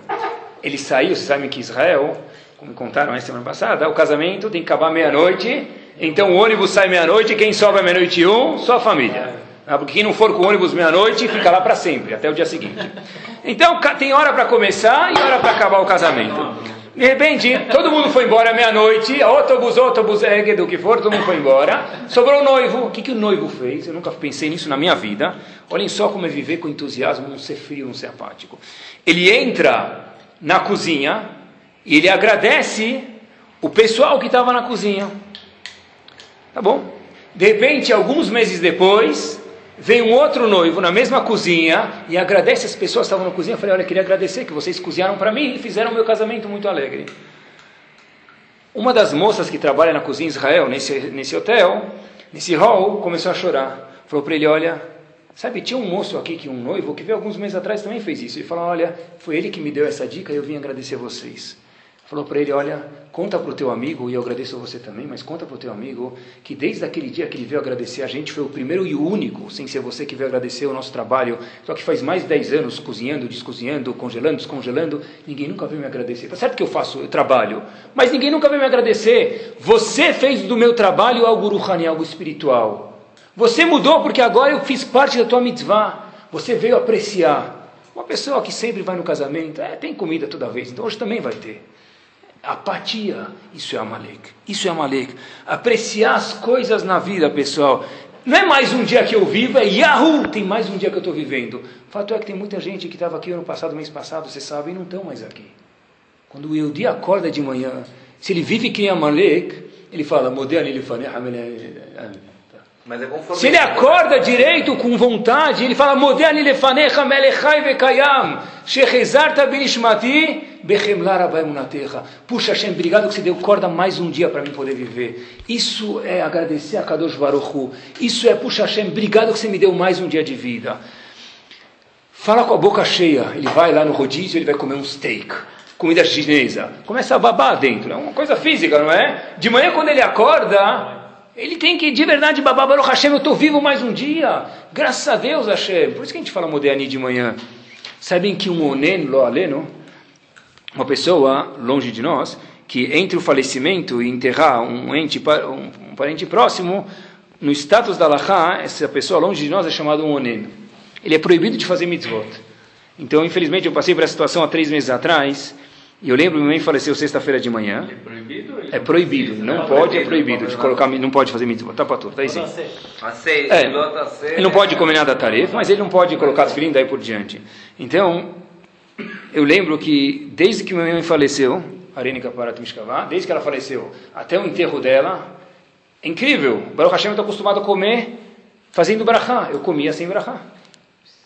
Speaker 1: Ele saiu, vocês sabem que Israel, como contaram essa semana passada, o casamento tem que acabar meia-noite, então o ônibus sai meia-noite, quem sobra meia-noite e um, só a família. Porque quem não for com o ônibus meia-noite fica lá para sempre, até o dia seguinte. Então tem hora para começar e hora para acabar o casamento. De repente, todo mundo foi embora meia-noite, autobus, autobus, do que for, todo mundo foi embora. Sobrou o noivo. O que, que o noivo fez? Eu nunca pensei nisso na minha vida. Olhem só como é viver com entusiasmo, não ser frio, não ser apático. Ele entra na cozinha e ele agradece o pessoal que estava na cozinha. Tá bom? De repente, alguns meses depois, vem um outro noivo na mesma cozinha e agradece as pessoas que estavam na cozinha. Eu falei, olha, queria agradecer que vocês cozinharam para mim e fizeram meu casamento muito alegre. Uma das moças que trabalha na cozinha Israel, nesse, nesse hotel, nesse hall, começou a chorar. Falou para ele, olha, sabe, tinha um moço aqui, que um noivo, que veio alguns meses atrás também fez isso. Ele falou, olha, foi ele que me deu essa dica e eu vim agradecer vocês falou para ele: Olha, conta para o teu amigo, e eu agradeço a você também, mas conta para o teu amigo que desde aquele dia que ele veio agradecer a gente, foi o primeiro e o único, sem ser você que veio agradecer o nosso trabalho, só que faz mais de 10 anos cozinhando, descozinhando, congelando, descongelando, ninguém nunca veio me agradecer. Tá certo que eu faço, eu trabalho, mas ninguém nunca veio me agradecer. Você fez do meu trabalho algo ruhani, algo espiritual. Você mudou porque agora eu fiz parte da tua mitzvah. Você veio apreciar. Uma pessoa que sempre vai no casamento, é, tem comida toda vez, então hoje também vai ter. Apatia, isso é Amalek. Isso é Amalek. Apreciar as coisas na vida, pessoal. Não é mais um dia que eu vivo, é Yahoo! Tem mais um dia que eu estou vivendo. O fato é que tem muita gente que estava aqui ano passado, mês passado, você sabe, e não estão mais aqui. Quando o dia acorda de manhã, se ele vive que Amalek, ele fala, Modern mas é Se ele acorda direito, com vontade, ele fala, Modern lefanecha melechai vekayam, shechezarta benishmati, bechemlar abaymunatecha. Puxa, Hashem, obrigado que você deu corda mais um dia para mim poder viver. Isso é agradecer a Kadosh Baruch Hu. Isso é, puxa, Hashem, obrigado que você me deu mais um dia de vida. Fala com a boca cheia. Ele vai lá no rodízio, ele vai comer um steak comida chinesa. Começa a babar dentro. É uma coisa física, não é? De manhã, quando ele acorda, ele tem que, de verdade, babá Baruch Hashem, eu estou vivo mais um dia. Graças a Deus, Hashem. Por isso que a gente fala Modéani de manhã. Sabem que um onen lo aleno, uma pessoa longe de nós, que entre o falecimento e enterrar um, ente, um parente próximo, no status da Laha, essa pessoa longe de nós é chamada um onen. Ele é proibido de fazer mitzvot. Então, infelizmente, eu passei por essa situação há três meses atrás. E eu lembro, minha mãe faleceu sexta-feira de manhã. É proibido? É proibido. Não pode, é proibido. De colocar, não pode fazer mitzvah. Tá para tudo, tá aí sim. É, ele não pode comer nada tarefa, mas ele não pode colocar as filhinhas daí por diante. Então, eu lembro que desde que minha mãe faleceu, Arenica Parat Mishkavá, desde que ela faleceu até o enterro dela, é incrível. Baruch Hashem está acostumado a comer fazendo brachá. Eu comia sem brachá.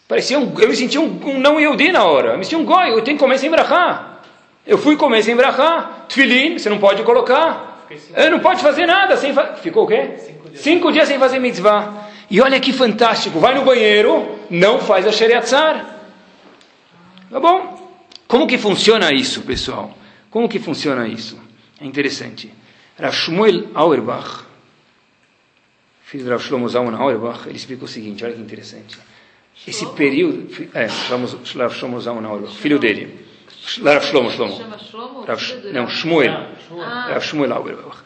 Speaker 1: Parecia um, eu me sentia um, um não Yehudi na hora. Eu me sentia um goi, eu tenho que comer sem brachá. Eu fui comer sem brachá. Tfilin, você não pode colocar. Eu não pode fazer nada sem fa... Ficou o quê? Cinco dias. Cinco dias sem fazer mitzvah. E olha que fantástico. Vai no banheiro, não faz a sheriatzar. Tá bom? Como que funciona isso, pessoal? Como que funciona isso? É interessante. Rav Shmuel Auerbach, filho de Rav Shlomo Zalman Auerbach, ele explica o seguinte, olha que interessante. Esse período, é, Rav Shlomo Zalman Auerbach, filho dele. Rav Shlomo, Shlomo. Rav, não, Shmuel. Ah. Rav Shmuel Auerbach.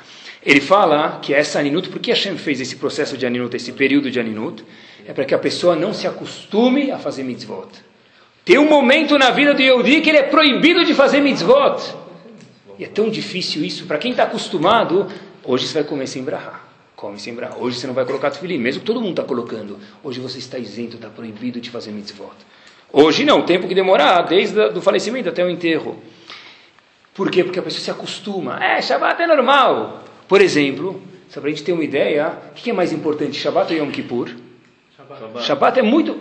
Speaker 1: Ele fala que essa aninut, por que Hashem fez esse processo de aninut, esse período de aninut? É para que a pessoa não se acostume a fazer mitzvot. Tem um momento na vida do Yehudi que ele é proibido de fazer mitzvot. E é tão difícil isso. Para quem está acostumado, hoje você vai comer sem brahar. Come sem brahar. Hoje você não vai colocar tefilim, mesmo que todo mundo está colocando. Hoje você está isento, está proibido de fazer mitzvot. Hoje não, o tempo que demorar, desde o falecimento até o enterro. Por quê? Porque a pessoa se acostuma. É, Shabbat é normal. Por exemplo, só para a gente ter uma ideia, o que é mais importante, Shabbat ou Yom Kippur? Shabbat, Shabbat é muito...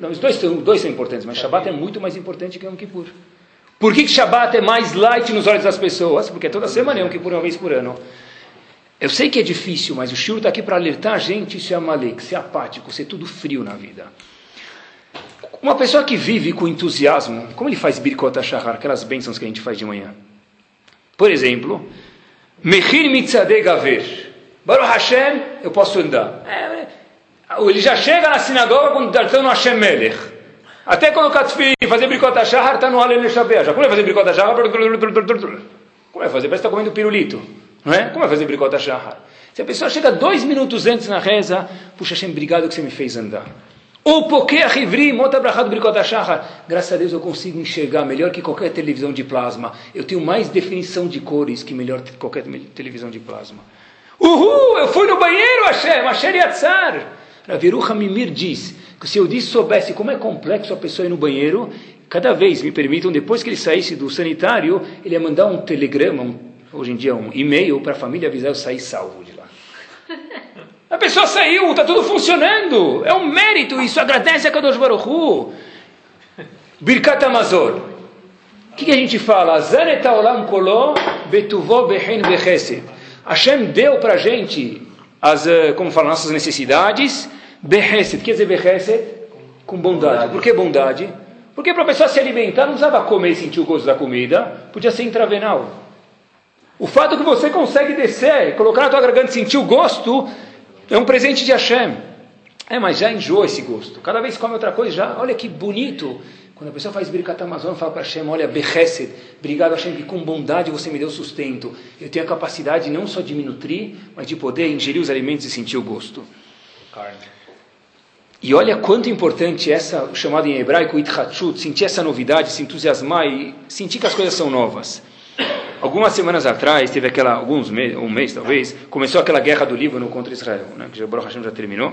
Speaker 1: Não, os dois, os dois são importantes, mas Shabbat é muito mais importante que Yom Kippur. Por que, que Shabbat é mais light nos olhos das pessoas? Porque toda semana é Yom Kippur uma vez por ano. Eu sei que é difícil, mas o Shur está aqui para alertar a gente, isso é malek, ser apático, ser tudo frio na vida. Uma pessoa que vive com entusiasmo, como ele faz Birkot HaShahar, aquelas bênçãos que a gente faz de manhã? Por exemplo, Mechir Mitzadeh Gaver. Baruch Hashem, eu posso andar. É, ele já chega na sinagoga está no Hashem Melech. Até colocar tefilin, fazer Birkot HaShahar, está no Halel Neshabeh. Como é fazer Birkot HaShahar? Como é fazer? Parece que está comendo pirulito. Não é? Como é fazer Birkot HaShahar? Se a pessoa chega dois minutos antes na reza, puxa Hashem, obrigado que você me fez andar. Ou porque a Rivri, Mota Brachado Bricota Shachar. Graças a Deus eu consigo enxergar melhor que qualquer televisão de plasma. Eu tenho mais definição de cores que melhor que qualquer televisão de plasma. Uhul, eu fui no banheiro, Hashem, Hashem Yatzar. Raviruha Mimir diz que se eu disse soubesse como é complexo a pessoa ir no banheiro, cada vez me permitam, depois que ele saísse do sanitário, ele ia mandar um telegrama, um, hoje em dia um e-mail para a família avisar eu sair salvo de. A pessoa saiu, está tudo funcionando. É um mérito isso. Agradece a Kadosh Baruch Hu. Birkat Amazon. O que, que, a gente fala? Zanet olam kolo betuvo behin bechesed. Hashem deu para a gente, as, eh, como falam, nossas necessidades. Behesed. Quer dizer Behesed? Com bondade. Por que bondade? Porque para a pessoa se alimentar não precisava comer e sentir o gosto da comida. Podia ser intravenal. O fato que você consegue descer, colocar na tua garganta e sentir o gosto, é um presente de Hashem. É, mas já enjoou esse gosto. Cada vez que come outra coisa, já, olha que bonito. Quando a pessoa faz Birkat Amazon, fala para Hashem, olha, Behesed, obrigado Hashem, que com bondade você me deu sustento. Eu tenho a capacidade não só de me nutrir, mas de poder ingerir os alimentos e sentir o gosto.
Speaker 2: Carne.
Speaker 1: E olha quanto importante essa, chamada em hebraico, Itchachut, sentir essa novidade, se entusiasmar e sentir que as coisas são novas. Algumas semanas atrás, teve aquela, alguns meses, um mês talvez, começou aquela guerra do Líbano contra Israel, né, que já, Baruch Hashem já terminou.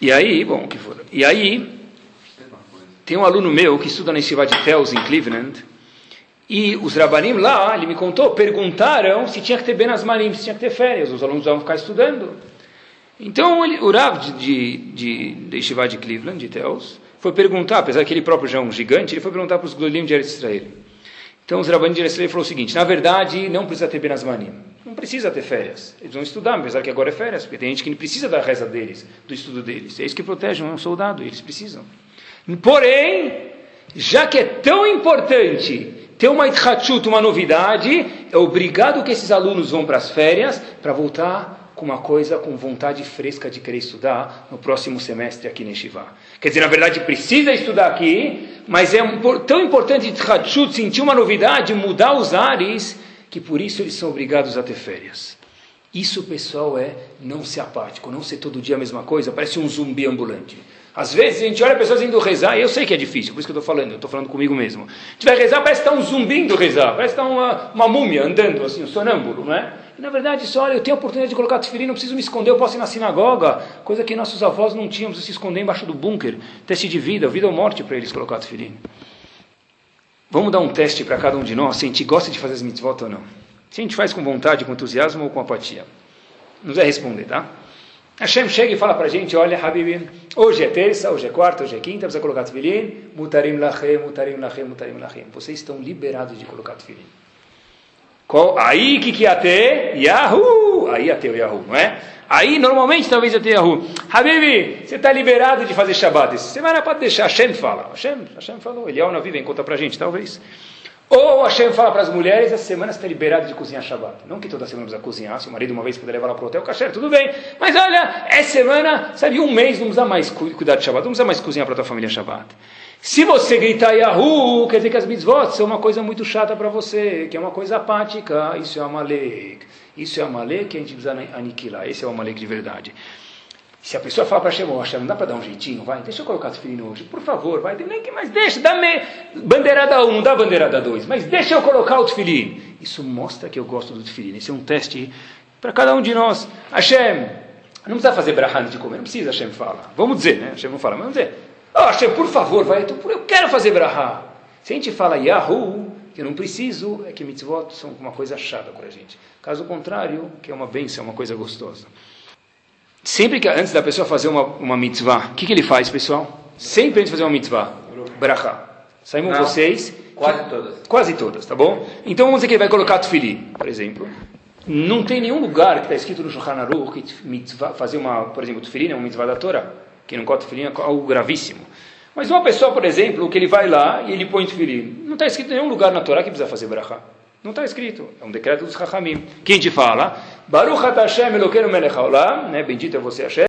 Speaker 1: E aí, bom, o que for. E aí, tem um aluno meu que estuda na Yeshiva de Tels, em Cleveland, e os rabanim lá, ele me contou, perguntaram se tinha que ter Benasmarim, se tinha que ter férias, os alunos vão ficar estudando. Então, ele, o Rav de, de, de, de de Cleveland, de Tels, foi perguntar, apesar que ele próprio já é um gigante, ele foi perguntar para os Glolim de Eretz Israel. Então, os rabanim de Israel falou o seguinte, na verdade, não precisa ter Benasmanim, não precisa ter férias. Eles vão estudar, apesar que agora é férias, porque tem gente que precisa da reza deles, do estudo deles. É isso que protege um soldado, eles precisam. Porém, já que é tão importante ter uma itchachut, uma novidade, é obrigado que esses alunos vão para as férias para voltar com uma coisa com vontade fresca de querer estudar no próximo semestre aqui na Shiva. Quer dizer, na verdade, precisa estudar aqui, mas é tão importante itchachut, sentir uma novidade, mudar os ares, que por isso eles são obrigados a ter férias. Isso, pessoal, é não ser apático, não ser todo dia a mesma coisa, parece um zumbi ambulante. Às vezes a gente olha pessoas indo rezar, e eu sei que é difícil, por isso que eu estou falando, eu estou falando comigo mesmo. A gente vai rezar, parece que está um zumbi indo rezar, parece que está uma, uma múmia andando, assim, um sonâmbulo, não é? E, na verdade, isso, olha, eu tenho a oportunidade de colocar tefilim, não preciso me esconder, eu posso ir na sinagoga, coisa que nossos avós não tinham, se esconder embaixo do bunker, teste de vida, vida ou morte para eles colocar tefilim. Vamos dar um teste para cada um de nós, se a gente gosta de fazer as mitzvot ou não. Se a gente faz com vontade, com entusiasmo ou com apatia. Não vai responder, tá? Hashem chega e fala para a gente, olha, Habibim, hoje é terça, hoje é quarta, hoje é quinta, precisa colocar tefilim, mutarim lachem, mutarim lachem, mutarim lachem. Vocês estão liberados de colocar tefilim. Aí que que ia ter? Yahoo! Aí ia ter o Yahoo, não é? Aí normalmente talvez ia ter Yahoo. Habibi, você está liberado de fazer Shabbat. Essa semana pode deixar. Hashem fala. Hashem, Hashem falou. Ele é o vem conta para a gente, talvez. Ou Hashem fala para as mulheres, essa semana está liberado de cozinhar Shabbat. Não que toda semana precisa cozinhar, se o marido uma vez puder levar ela para o hotel, kasher, tudo bem. Mas olha, essa semana, sabe, um mês não precisa mais cuidar de Shabbat, não precisa mais cozinhar para a tua família Shabbat. Se você gritar Yahoo, quer dizer que as mitzvot são uma coisa muito chata para você, que é uma coisa apática, isso é Amalek. Isso é Amalek que a gente precisa aniquilar, esse é o Amalek de verdade. Se a pessoa fala para Hashem, Hashem, não dá para dar um jeitinho, vai, deixa eu colocar o filhinho hoje, por favor, vai, mais deixa, dá me... bandeirada 1, um, dá bandeirada 2, mas deixa eu colocar o tefilim. Isso mostra que eu gosto do tefilim, esse é um teste para cada um de nós. Hashem, não precisa fazer brahá de comer, não precisa, Hashem fala. Vamos dizer, né? Hashem não fala, mas vamos dizer, oh, Hashem, por favor, vai, eu quero fazer brahá. Se a gente fala Yahoo, que eu não preciso, é que mitzvot são uma coisa chata para a gente. Caso contrário, que é uma bênção, uma coisa gostosa. Sempre que antes da pessoa fazer uma, uma mitzvah, o que, que ele faz, pessoal? Sempre antes de fazer uma mitzvah, brachá. Saímos vocês?
Speaker 4: Quase todas.
Speaker 1: Quase todas, tá bom? Então vamos dizer que ele vai colocar tefilim, por exemplo. Não tem nenhum lugar que está escrito no Shulchan Aruch que mitzvah, fazer uma, por exemplo, tefilim é uma mitzvah da Torá. Quem não coloca tefilim é algo gravíssimo. Mas uma pessoa, por exemplo, que ele vai lá e ele põe tefilim, não está escrito em nenhum lugar na Torá que precisa fazer brachá. Não está escrito. É um decreto dos Chachamim. Quem te fala? Baruch Hashem Elokeinu melech haolam, né? Bendito é você Hashem.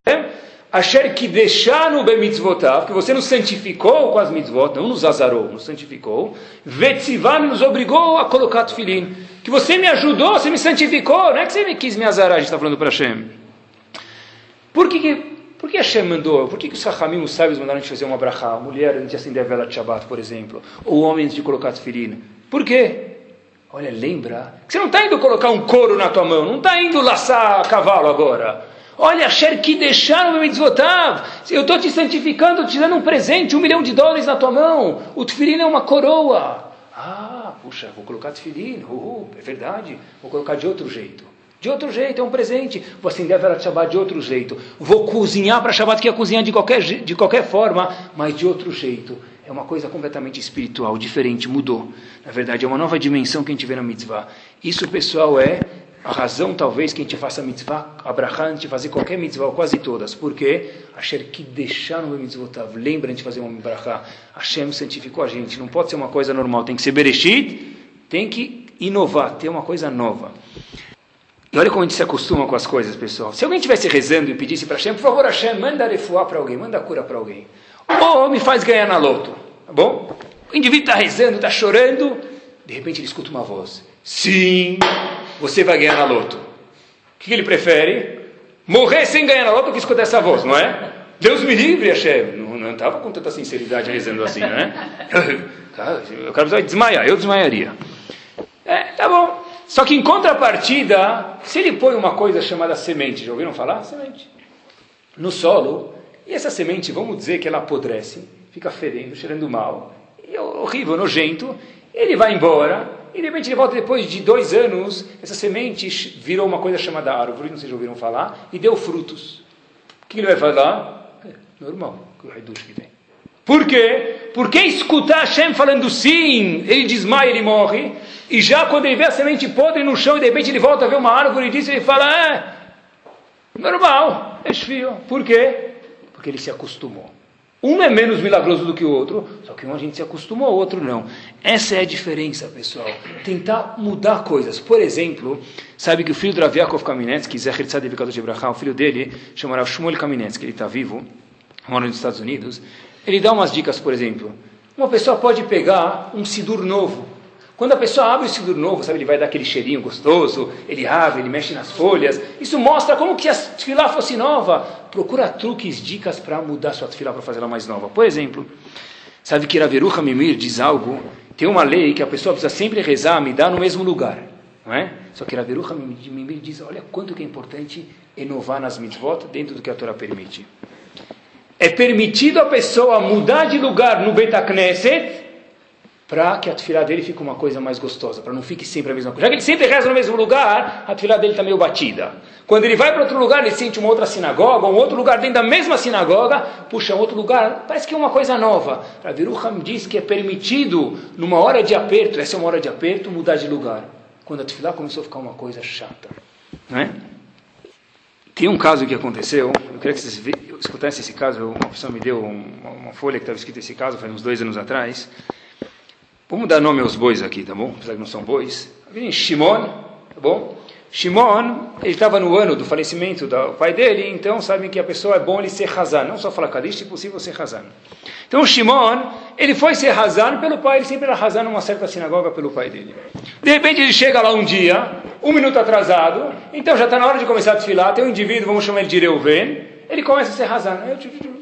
Speaker 1: Asher kideshanu bemitzvotav, que você nos santificou com as mitzvot, não nos azarou, nos santificou. Vetzivan nos obrigou a colocar tefilim. Que você me ajudou, você me santificou, não é que você me quis me azarar, a gente está falando para Hashem. Por que, que Por que Hashem mandou? Por que, que os Rahamim, os sábios, mandaram a gente fazer uma brachá? A mulher antes de acender a vela de Shabbat, por exemplo. Ou homens de colocar tefilin. Por quê? Olha, lembra que você não está indo colocar um couro na tua mão, não está indo laçar cavalo agora. Olha, Sher que deixaram me desvotar. Eu estou te santificando, te dando um presente, um milhão de dólares na tua mão. O tefilin é uma coroa. Ah, puxa, vou colocar tefilin. Uh, é verdade. Vou colocar de outro jeito. De outro jeito, é um presente. Vou acender a vela de Shabbat de outro jeito. Vou cozinhar para Shabbat, que é cozinhar de qualquer, de qualquer forma, mas de outro jeito. É uma coisa completamente espiritual, diferente, mudou. Na verdade, é uma nova dimensão que a gente vê na mitzvah. Isso, pessoal, é a razão, talvez, que a gente faça mitzvah, abraham, a gente fazer qualquer mitzvah, quase todas. Por quê? Hashem que deixaram o mitzvotav. Lembra de fazer uma brachá. Hashem santificou a gente. Não pode ser uma coisa normal. Tem que ser bereshit, tem que inovar, ter uma coisa nova. E olha como a gente se acostuma com as coisas, pessoal. Se alguém estivesse rezando e pedisse para Hashem, por favor, Hashem, manda refuar para alguém, manda cura para alguém. Ou me faz ganhar na loto, tá bom? O indivíduo está rezando, está chorando, de repente ele escuta uma voz. Sim, você vai ganhar na loto. O que ele prefere? Morrer sem ganhar na loto que escutar essa voz, não é? Deus me livre, Hashem. Não estava com tanta sinceridade rezando assim, não é? Eu quero desmaiar, eu desmaiaria. É, tá bom. Só que em contrapartida, se ele põe uma coisa chamada semente, já ouviram falar? Semente. No solo, e essa semente, vamos dizer que ela apodrece, fica fedendo, cheirando mal, é horrível, nojento, ele vai embora, e de repente ele volta depois de dois anos, essa semente virou uma coisa chamada árvore, não sei se ouviram falar, e deu frutos. O que ele vai falar? É, normal, o Haidush que tem. Por quê? Porque escutar Hashem falando sim, ele desmaia, ele morre, e já quando ele vê a semente podre no chão e de repente ele volta a ver uma árvore e diz, ele fala, é, normal, é esfio. Por quê? Porque ele se acostumou. Um é menos milagroso do que o outro, só que um a gente se acostumou, o outro não. Essa é a diferença, pessoal. Tentar mudar coisas. Por exemplo, sabe que o filho do Rav Yaakov Kaminetsky, Zecher Tzadik de Bracha, o filho dele, chamará Shmuel Kaminetsky, ele está vivo, mora nos Estados Unidos, ele dá umas dicas, por exemplo. Uma pessoa pode pegar um sidur novo, quando a pessoa abre o sidur novo, sabe, ele vai dar aquele cheirinho gostoso, ele abre, ele mexe nas folhas. Isso mostra como que a tefilá fosse nova. Procura truques, dicas para mudar sua tefilá, para fazê-la mais nova. Por exemplo, sabe que Raveruha Mimir diz algo, tem uma lei que a pessoa precisa sempre rezar, me dá no mesmo lugar. Não é? Só que Raveruha Mimir diz, olha quanto que é importante inovar nas mitzvot dentro do que a Torá permite. É permitido a pessoa mudar de lugar no Betacneset para que a tefilá dele fique uma coisa mais gostosa, para não fique sempre a mesma coisa. Já que ele sempre reza no mesmo lugar, a tefilá dele está meio batida. Quando ele vai para outro lugar, ele sente uma outra sinagoga, um outro lugar dentro da mesma sinagoga, puxa, um outro lugar, parece que é uma coisa nova. Raviruham diz que é permitido, numa hora de aperto, essa é uma hora de aperto, mudar de lugar. Quando a tefilá começou a ficar uma coisa chata. Não é? Tem um caso que aconteceu, eu queria que vocês escutassem esse caso, uma pessoa me deu uma, uma folha que estava escrito esse caso, faz uns dois anos atrás. Vamos dar nome aos bois aqui, tá bom? Apesar que não são bois. Shimon, tá bom? Shimon, ele estava no ano do falecimento do pai dele, então sabem que a pessoa é bom ele ser Hazan, não só falar Kadish, se possível ser Hazan. Então Shimon, ele foi ser Hazan pelo pai, ele sempre era Hazan numa certa sinagoga pelo pai dele. De repente ele chega lá um dia, um minuto atrasado, então já está na hora de começar a desfilar, tem um indivíduo, vamos chamar ele de Reuven, ele começa a ser Hazan.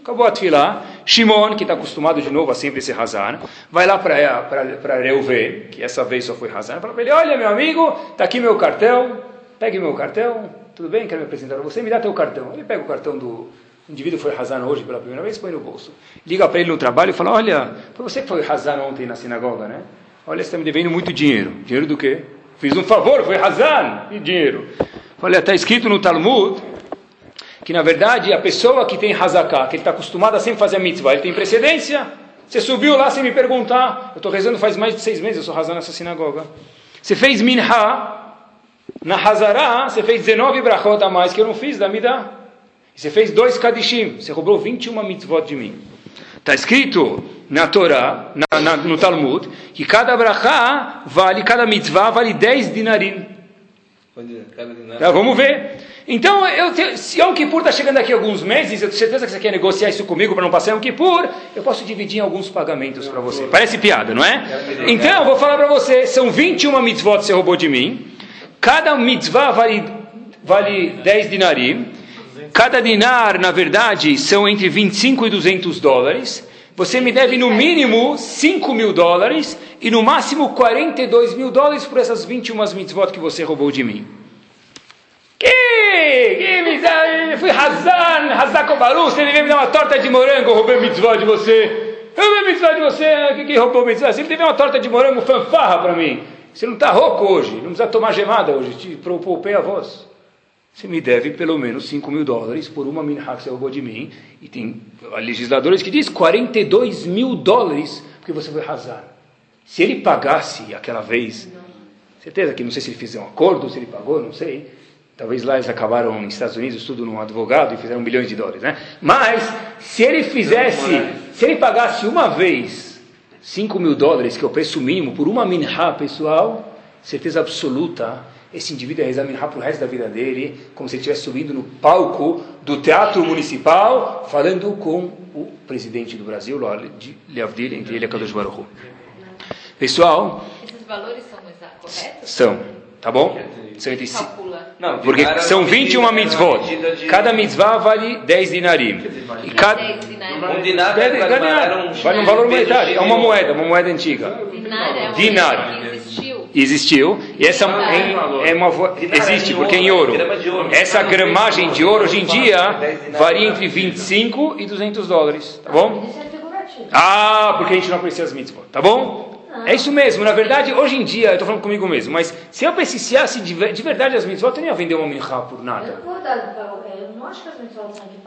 Speaker 1: Acabou a tefilá. Shimon, que está acostumado de novo a sempre ser Hazan, vai lá para Reuven, que essa vez só foi Hazan, fala para ele: Olha, meu amigo, está aqui meu cartão, pegue meu cartão, tudo bem? Quero me apresentar a você, me dá teu cartão. Ele pega o cartão do indivíduo que foi Hazan hoje pela primeira vez, põe no bolso. Liga para ele no trabalho e fala: Olha, para você que foi Hazan ontem na sinagoga, né? Olha, você está me devendo muito dinheiro. Dinheiro do quê? Fiz um favor, foi Hazan. E dinheiro? Olha, está escrito no Talmud que na verdade a pessoa que tem hazaká, que ele está acostumado a sempre fazer a mitzvah, ele tem precedência. Você subiu lá sem me perguntar. Eu estou rezando faz mais de seis meses, eu sou razão nessa sinagoga. Você fez minha na Hazará, você fez 19 brachot a mais que eu não fiz, da Midah. Você fez dois kadishim, você roubou 21 mitzvot de mim. Está escrito na Torá, na, na, no Talmud, que cada brachá vale, cada mitzvah vale 10 dinarim. Tá, vamos ver. Então, eu se Yom Kippur está chegando aqui alguns meses, eu tenho certeza que você quer negociar isso comigo para não passar Yom Kippur, eu posso dividir em alguns pagamentos para você. Parece piada, não é? Então, eu vou falar para você, são 21 mitzvot que você roubou de mim, cada mitzvah vale, vale 10 dinarim, Cada dinar, na verdade, são entre 25 e 200 dólares. Você me deve no mínimo 5 mil dólares e no máximo 42 mil dólares por essas 21 mitzvot que você roubou de mim. Que? que mitzvah? Fui Hazan, Hazan Kobaru, você devia me dar uma torta de morango, roubei mitzvot de você. Roubei mitzvot de você, que, que roubou mitzvot? Você devia uma torta de morango fanfarra para mim. Você não está rouco hoje, não precisa tomar gemada hoje, te poupei a voz. Você me deve pelo menos 5 mil dólares por uma minha que você roubou de mim. E tem legisladores que diz 42 mil dólares porque você foi razar. Se ele pagasse aquela vez, certeza que não sei se ele fez um acordo, se ele pagou, não sei. Talvez lá eles acabaram nos Estados Unidos tudo num advogado e fizeram milhões de dólares, né? Mas se ele fizesse, se ele pagasse uma vez 5 mil dólares, que é o preço mínimo por uma minha pessoal, certeza absoluta esse indivíduo ia rezar minha para o resto da vida dele, como se ele estivesse subindo no palco do Teatro Municipal, falando com o presidente do Brasil, Leavdil, entre ele e Kadosh Baruch
Speaker 3: Pessoal... Esses valores são corretos?
Speaker 1: São, tá bom? São entre si. Não, porque são 21 mitzvot. Cada mitzvah vale 10 dinarim.
Speaker 3: E cada... Um
Speaker 1: dinar vale um valor monetário. É uma moeda, uma moeda antiga.
Speaker 3: Dinar.
Speaker 1: Existiu. E essa é, é uma existe porque é em ouro. Essa gramagem de ouro hoje em dia varia entre 25 e 200 dólares, tá bom? Ah, porque a gente não conhecia as mitzvot, tá bom? É isso mesmo, na verdade, hoje em dia, eu estou falando comigo mesmo, mas se eu precisar de, de verdade as mitzvot, eu não ia vender uma minchá por nada. Eu não, eu acho que as mitzvot são de.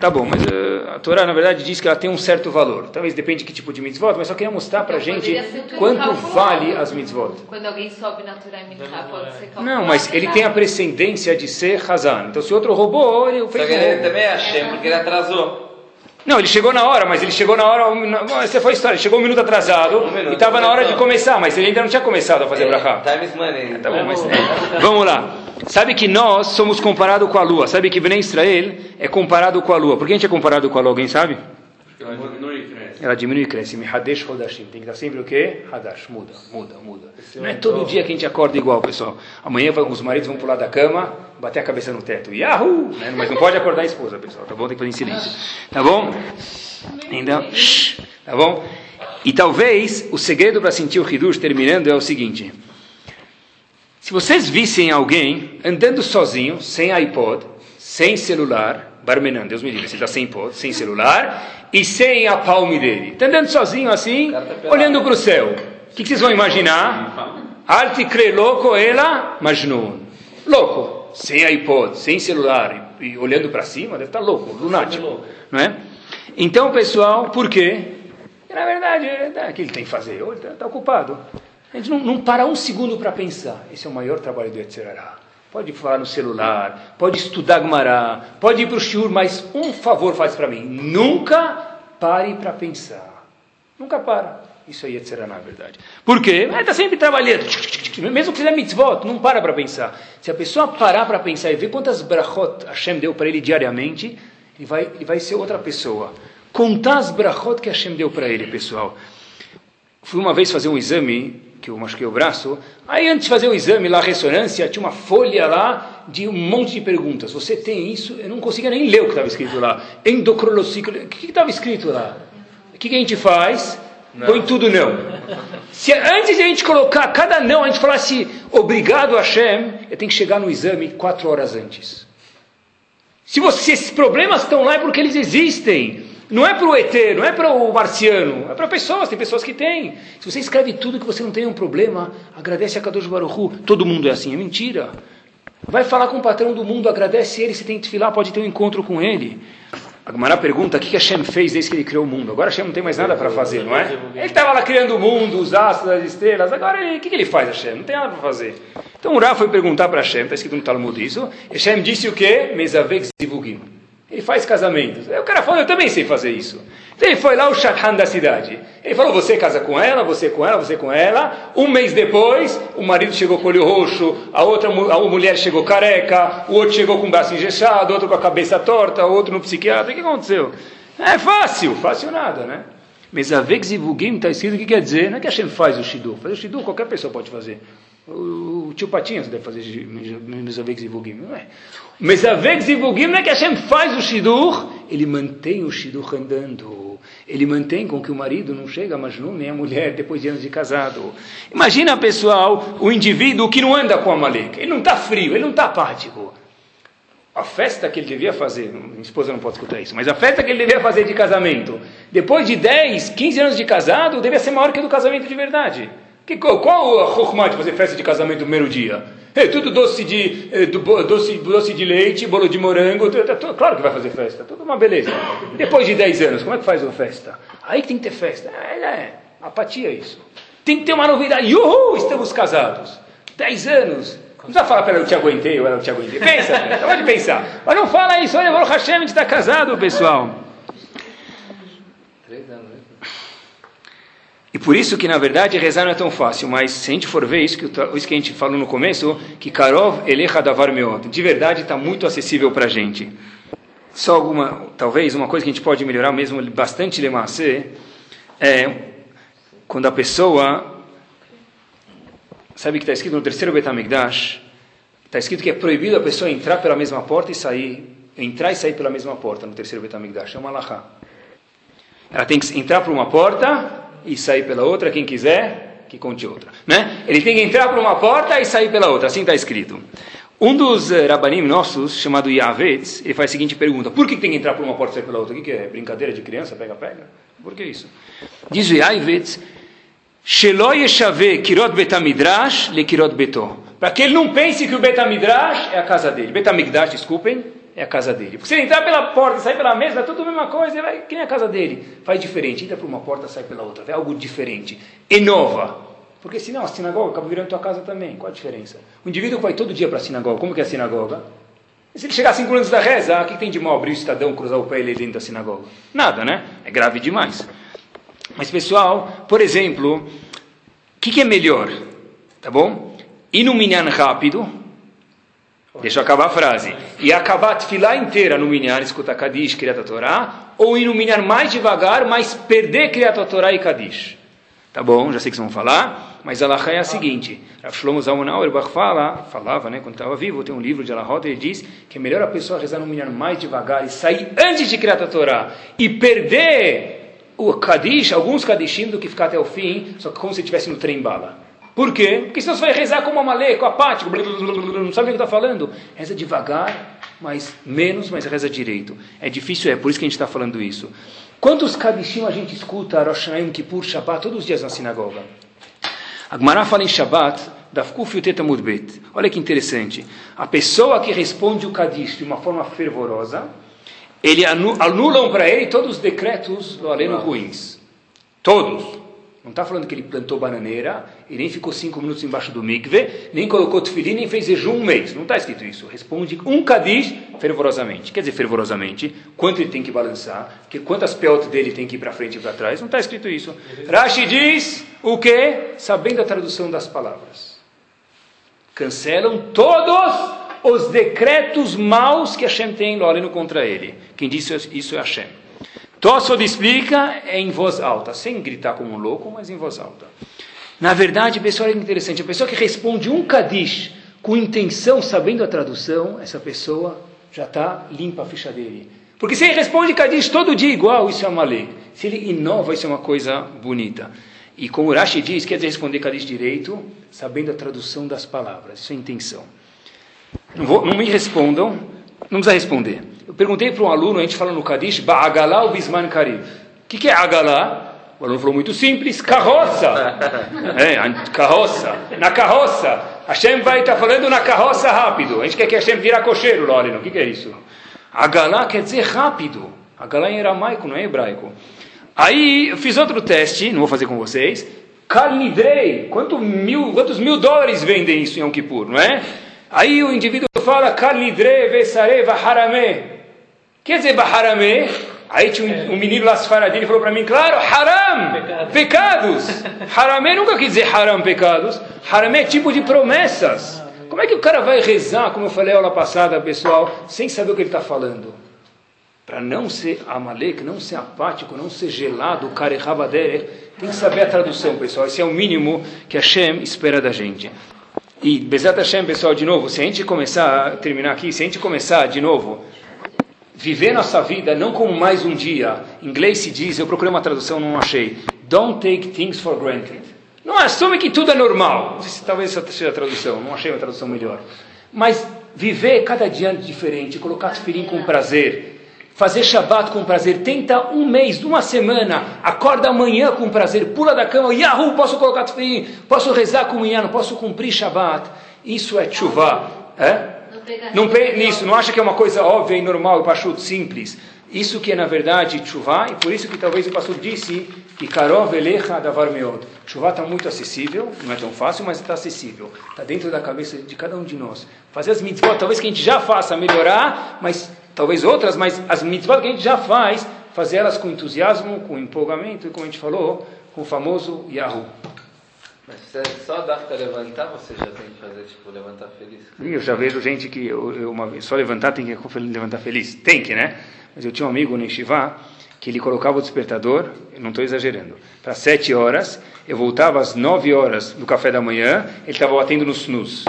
Speaker 1: Tá bom, mas uh, a Torá, na verdade, diz que ela tem um certo valor. Talvez depende de que tipo de mitzvot, mas só queria mostrar para a gente quanto vale as mitzvot.
Speaker 3: Quando alguém sobe na Torá e mitzvah, pode ser calculado.
Speaker 1: Não, mas ele tem a precedência de ser Hazan. Então, se outro roubou, ele fez...
Speaker 4: Só que ele também é Hashem, porque ele atrasou.
Speaker 1: Não, ele chegou na hora, mas ele chegou na hora. Essa foi a história. Ele chegou um minuto atrasado um minuto, e estava na hora de começar, mas ele ainda não tinha começado a fazer é, brachá.
Speaker 4: Time is money.
Speaker 1: Tá bom, mas, é. Vamos lá. Sabe que nós somos comparados com a lua. Sabe que Bnei Israel é comparado com a lua. Por que a gente é comparado com a lua? Alguém sabe?
Speaker 4: E cresce.
Speaker 1: Ela diminui e cresce. Mihadesh Hodashim. Tem que estar sempre o quê? Hadash. Muda, muda, muda. Não é todo dia que a gente acorda igual, pessoal. Amanhã os maridos vão pular da cama, bater a cabeça no teto. Yahoo! Né? Mas não pode acordar a esposa, pessoal. Tá bom? Tem que fazer em silêncio. Tá bom? Então, tá bom? E talvez o segredo para sentir o Hidush terminando é o seguinte. Se vocês vissem alguém andando sozinho, sem iPod, sem celular, barmenando, Deus me livre, se está sem iPod, sem celular e sem a palme dele, está andando sozinho assim, olhando para o céu, o que, que, vocês vão imaginar? Arte cre louco, ela, Majnun. Louco, sem iPod, sem celular e, e olhando para cima, deve estar tá louco, lunático, não é? Então, pessoal, por quê? Na verdade, é o que ele tem que fazer? Ele está tá ocupado. A gente não, não para um segundo para pensar. Esse é o maior trabalho do Yetzirará. Pode falar no celular, pode estudar Gumará, pode ir para o shiur, mas um favor faz para mim. Nunca pare para pensar. Nunca para. Isso aí é Yetzirah, na verdade. Por quê? Está sempre trabalhando. Mesmo que fizer mitzvot, não para para pensar. Se a pessoa parar para pensar e ver quantas brachot Hashem deu para ele diariamente, ele vai, ele vai ser outra pessoa. Contar as brachot que Hashem deu para ele, pessoal. Fui uma vez fazer um exame que eu machuquei o braço. Aí, antes de fazer o exame lá, a ressonância, tinha uma folha lá de um monte de perguntas. Você tem isso? Eu não conseguia nem ler o que estava escrito lá. Endocrinolociclo. O que estava escrito lá? O que, que a gente faz? Não. Põe tudo não. Se antes de a gente colocar cada não, a gente falasse obrigado Hashem, eu tenho que chegar no exame quatro horas antes. Se, você, se esses problemas estão lá é porque eles existem. Não é para o ET, não é para o marciano, é para pessoas, tem pessoas que têm. Se você escreve tudo que você não tem um problema, agradece a Kadosh Baruchu. Todo mundo é assim, é mentira. Vai falar com o patrão do mundo, agradece ele, se tem que lá, pode ter um encontro com ele. A Gemara pergunta o que Hashem fez desde que ele criou o mundo. Agora Hashem não tem mais nada para fazer, não é? Ele estava lá criando o mundo, os astros, as estrelas. Agora ele, o que, que ele faz, Hashem? Não tem nada para fazer. Então o Ra foi perguntar para Hashem, está escrito no Talmud isso. Hashem disse o quê? Mezavek zivugim. Ele faz casamentos. Aí o cara falou, eu também sei fazer isso. Então ele foi lá, o Shadhan da cidade. Ele falou, você casa com ela, você com ela, você com ela. Um mês depois, o marido chegou com o olho roxo, a outra a mulher chegou careca, o outro chegou com o braço engessado, outro com a cabeça torta, outro no psiquiatra. O que aconteceu? É fácil, fácil nada, né? Mas a Vexivugim está escrito o que quer dizer? Não é que Hashem faz o Shidu. Fazer o Shidu qualquer pessoa pode fazer. O, o tio Patinhas deve fazer Mezavek Zivugim, não é? Mezavek Zivugim não é que Hashem faz o Shidur, ele mantém o Shidur andando. Ele mantém com que o marido não chega a Majnun nem a mulher depois de anos de casado. Imagina, pessoal, o indivíduo que não anda com a Malek. Ele não está frio, ele não está apático. A festa que ele devia fazer, minha esposa não pode escutar isso, mas a festa que ele devia fazer de casamento, depois de 10, 15 anos de casado, devia ser maior que a do casamento de verdade. Que, qual, a chokmah de fazer festa de casamento no primeiro dia? É tudo doce de, é, doce, doce de leite, bolo de morango, claro que vai fazer festa, tudo uma beleza. Depois de 10 anos, como é que faz uma festa? Aí que tem que ter festa. É, é apatia isso. Tem que ter uma novidade. Uhul, estamos casados. 10 anos. Não precisa falar para ela, eu te aguentei, ou ela te aguentei. Pensa, pode pensar. Mas não fala isso, olha, o Hashem, está casado, pessoal. Três anos. E por isso que, na verdade, rezar não é tão fácil. Mas se a gente for ver isso que, isso que a gente falou no começo, que Karov Elecha Davar Meot, de verdade está muito acessível para a gente. Só alguma, talvez, uma coisa que a gente pode melhorar mesmo bastante Lemacê, é quando a pessoa, sabe que está escrito no terceiro Betamigdash, está escrito que é proibido a pessoa entrar pela mesma porta e sair, entrar e sair pela mesma porta no terceiro Betamigdash, é uma lahá. Ela tem que entrar por uma porta e sair pela outra, quem quiser, que conte outra. Né? Ele tem que entrar por uma porta e sair pela outra, assim está escrito. Um dos uh, rabanim nossos, chamado Yavetz, ele faz a seguinte pergunta: por que tem que entrar por uma porta e sair pela outra? O que, que é? Brincadeira de criança? Pega, pega? Por que isso? Diz o Yavetz: Shelo kirot betamidrash le kirot beto. Para que ele não pense que o betamidrash é a casa dele. Betamigdash, desculpem, é a casa dele. Porque se ele entrar pela porta e sair pela mesma, é tudo a mesma coisa, ele vai, que nem a casa dele. Faz diferente, entra por uma porta, sai pela outra, vê algo diferente, inova. Porque senão a sinagoga acaba virando tua casa também. Qual a diferença? O indivíduo vai todo dia para a sinagoga, como que é a sinagoga? E se ele chegar cinco anos da reza, o que tem de mal abrir o estadão, cruzar o pé e dentro da sinagoga? Nada, né? É grave demais. Mas pessoal, por exemplo, o que, que é melhor? Tá bom? Minyan rápido, Deixa eu acabar a frase. E acabar a tefilá inteira no minyan, escutar Kadish, Kriyat Torá, ou ir no minyan mais devagar, mas perder Kriyat Torá e Kadish. Tá bom, já sei que vocês vão falar, mas a Laha é a seguinte. Rav Shlomo Zalman Auerbach fala, falava, né, quando estava vivo, tem um livro de Alahot, ele diz que é melhor a pessoa rezar no minyan mais devagar e sair antes de Kriyat Torá e perder o Kadish, alguns Kadishim, do que ficar até o fim, só que como se estivesse no trem bala. Por quê? Porque senão você vai rezar como uma maleco, apático, não sabe o que está falando. Reza devagar, mas menos, mas reza direito. É difícil, é por isso que a gente está falando isso. Quantos kadishim a gente escuta, Rosh Hashanah, Kippur, Shabbat, todos os dias na sinagoga? A Gemara fala em Shabbat, Dafkuf Yuteta Mudbet. Olha que interessante. A pessoa que responde o Kadish de uma forma fervorosa, ele anulam para ele todos os decretos do aleno ruins. Todos. Não está falando que ele plantou bananeira e nem ficou cinco minutos embaixo do mikve, nem colocou tefilim, nem fez jejum um mês. Não está escrito isso. Responde um kadish fervorosamente. Quer dizer, fervorosamente, quanto ele tem que balançar, que quantas peotas dele tem que ir para frente e para trás. Não está escrito isso. Rashi diz o que? Sabendo a tradução das palavras. Cancelam todos os decretos maus que Hashem tem no contra ele. Quem disse isso é Hashem. Tossod explica é em voz alta, sem gritar como um louco, mas em voz alta. Na verdade, pessoal, é interessante. A pessoa que responde um Kadish com intenção, sabendo a tradução, essa pessoa já está limpa a ficha dele. Porque se ele responde Kadish todo dia igual, isso é uma lei. Se ele inova, isso é uma coisa bonita. E como o Rashi diz, quer responder Kadish direito, sabendo a tradução das palavras. Isso é intenção. Não, vou, não me respondam, não precisa responder. Eu perguntei para um aluno, a gente fala no Kadish, Ba'agalá ou Bisman Karib. O que, que é Agalá? O aluno falou muito simples, carroça. é, carroça. Na carroça. Hashem vai estar tá falando na carroça rápido. A gente quer que Hashem vira cocheiro, Loreno. O que, que é isso? Agalá quer dizer rápido. Agalá em aramaico, não é hebraico. Aí eu fiz outro teste, não vou fazer com vocês. Kalnidrei, quanto mil, quantos mil dólares vendem isso em Yom Kippur, não é? Aí o indivíduo fala Kalnidrei vesare vaharame. Quer dizer baharame? Aí tinha um, um menino lá Sfaradim falou para mim, claro, haram, pecados. Haramé nunca quis dizer haram, pecados. Haramé é tipo de promessas. Como é que o cara vai rezar, como eu falei aula passada, pessoal, sem saber o que ele está falando? Para não ser amalek, não ser apático, não ser gelado, karehabader, tem que saber a tradução, pessoal. Esse é o mínimo que Hashem espera da gente. E Bezat Hashem, pessoal, de novo, se a gente começar, terminar aqui, se a gente começar de novo, viver nossa vida não como mais um dia. Em inglês se diz, eu procurei uma tradução, não achei. Don't take things for granted. Não assume que tudo é normal. Talvez essa seja a tradução, não achei uma tradução melhor. Mas viver cada dia diferente, colocar tefilim com prazer, fazer Shabbat com prazer, tenta um mês, uma semana, acorda amanhã com prazer, pula da cama, Yahoo, posso colocar tefilim, posso rezar com o não posso cumprir Shabbat. Isso é chuva. É? Não nisso, não acha que é uma coisa óbvia e normal e pachuto simples. Isso que é na verdade chuva, e por isso que talvez o pastor disse que Karov elecha davar meod. Chuva está muito acessível, não é tão fácil, mas está acessível. Está dentro da cabeça de cada um de nós. Fazer as mitzvot, talvez que a gente já faça melhorar, mas talvez outras, mas as mitzvot que a gente já faz, fazer elas com entusiasmo, com empolgamento, e como a gente falou, com o famoso Yahoo.
Speaker 4: Mas você só dá para levantar, você já tem que fazer, tipo, levantar feliz?
Speaker 1: Eu já vejo gente que eu, eu, uma, só levantar tem que levantar feliz. Tem que, né? Mas eu tinha um amigo no Yeshiva que ele colocava o despertador, não estou exagerando, para sete horas, eu voltava às nove horas do café da manhã, ele estava batendo no snooze.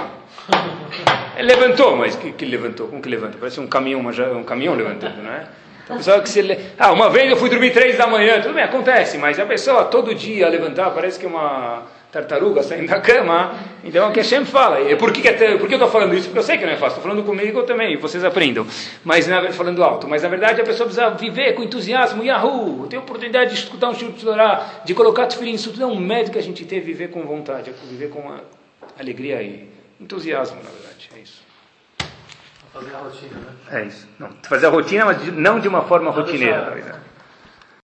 Speaker 1: Ele levantou, mas que, que levantou? Como que levanta? Parece um caminhão, um caminhão levantando, não é? Então, pessoal que se ah, uma vez eu fui dormir três da manhã, tudo bem, acontece, mas a pessoa todo dia levantar parece que é uma tartaruga saindo da cama. Então, o que Hashem fala. E por que, é por que eu estou falando isso? Porque eu sei que não é fácil. Estou falando comigo também, vocês aprendam. Mas, na, falando alto. Mas, na verdade, a pessoa precisa viver com entusiasmo. Yahoo! Tem oportunidade de escutar um de orar, de colocar tefilim. Isso tudo é um médico que a gente tem, viver com vontade, viver com alegria e entusiasmo, na verdade. É isso.
Speaker 2: Fazer a rotina, né?
Speaker 1: É isso. Não, fazer a rotina, mas não de uma forma rotineira, na verdade.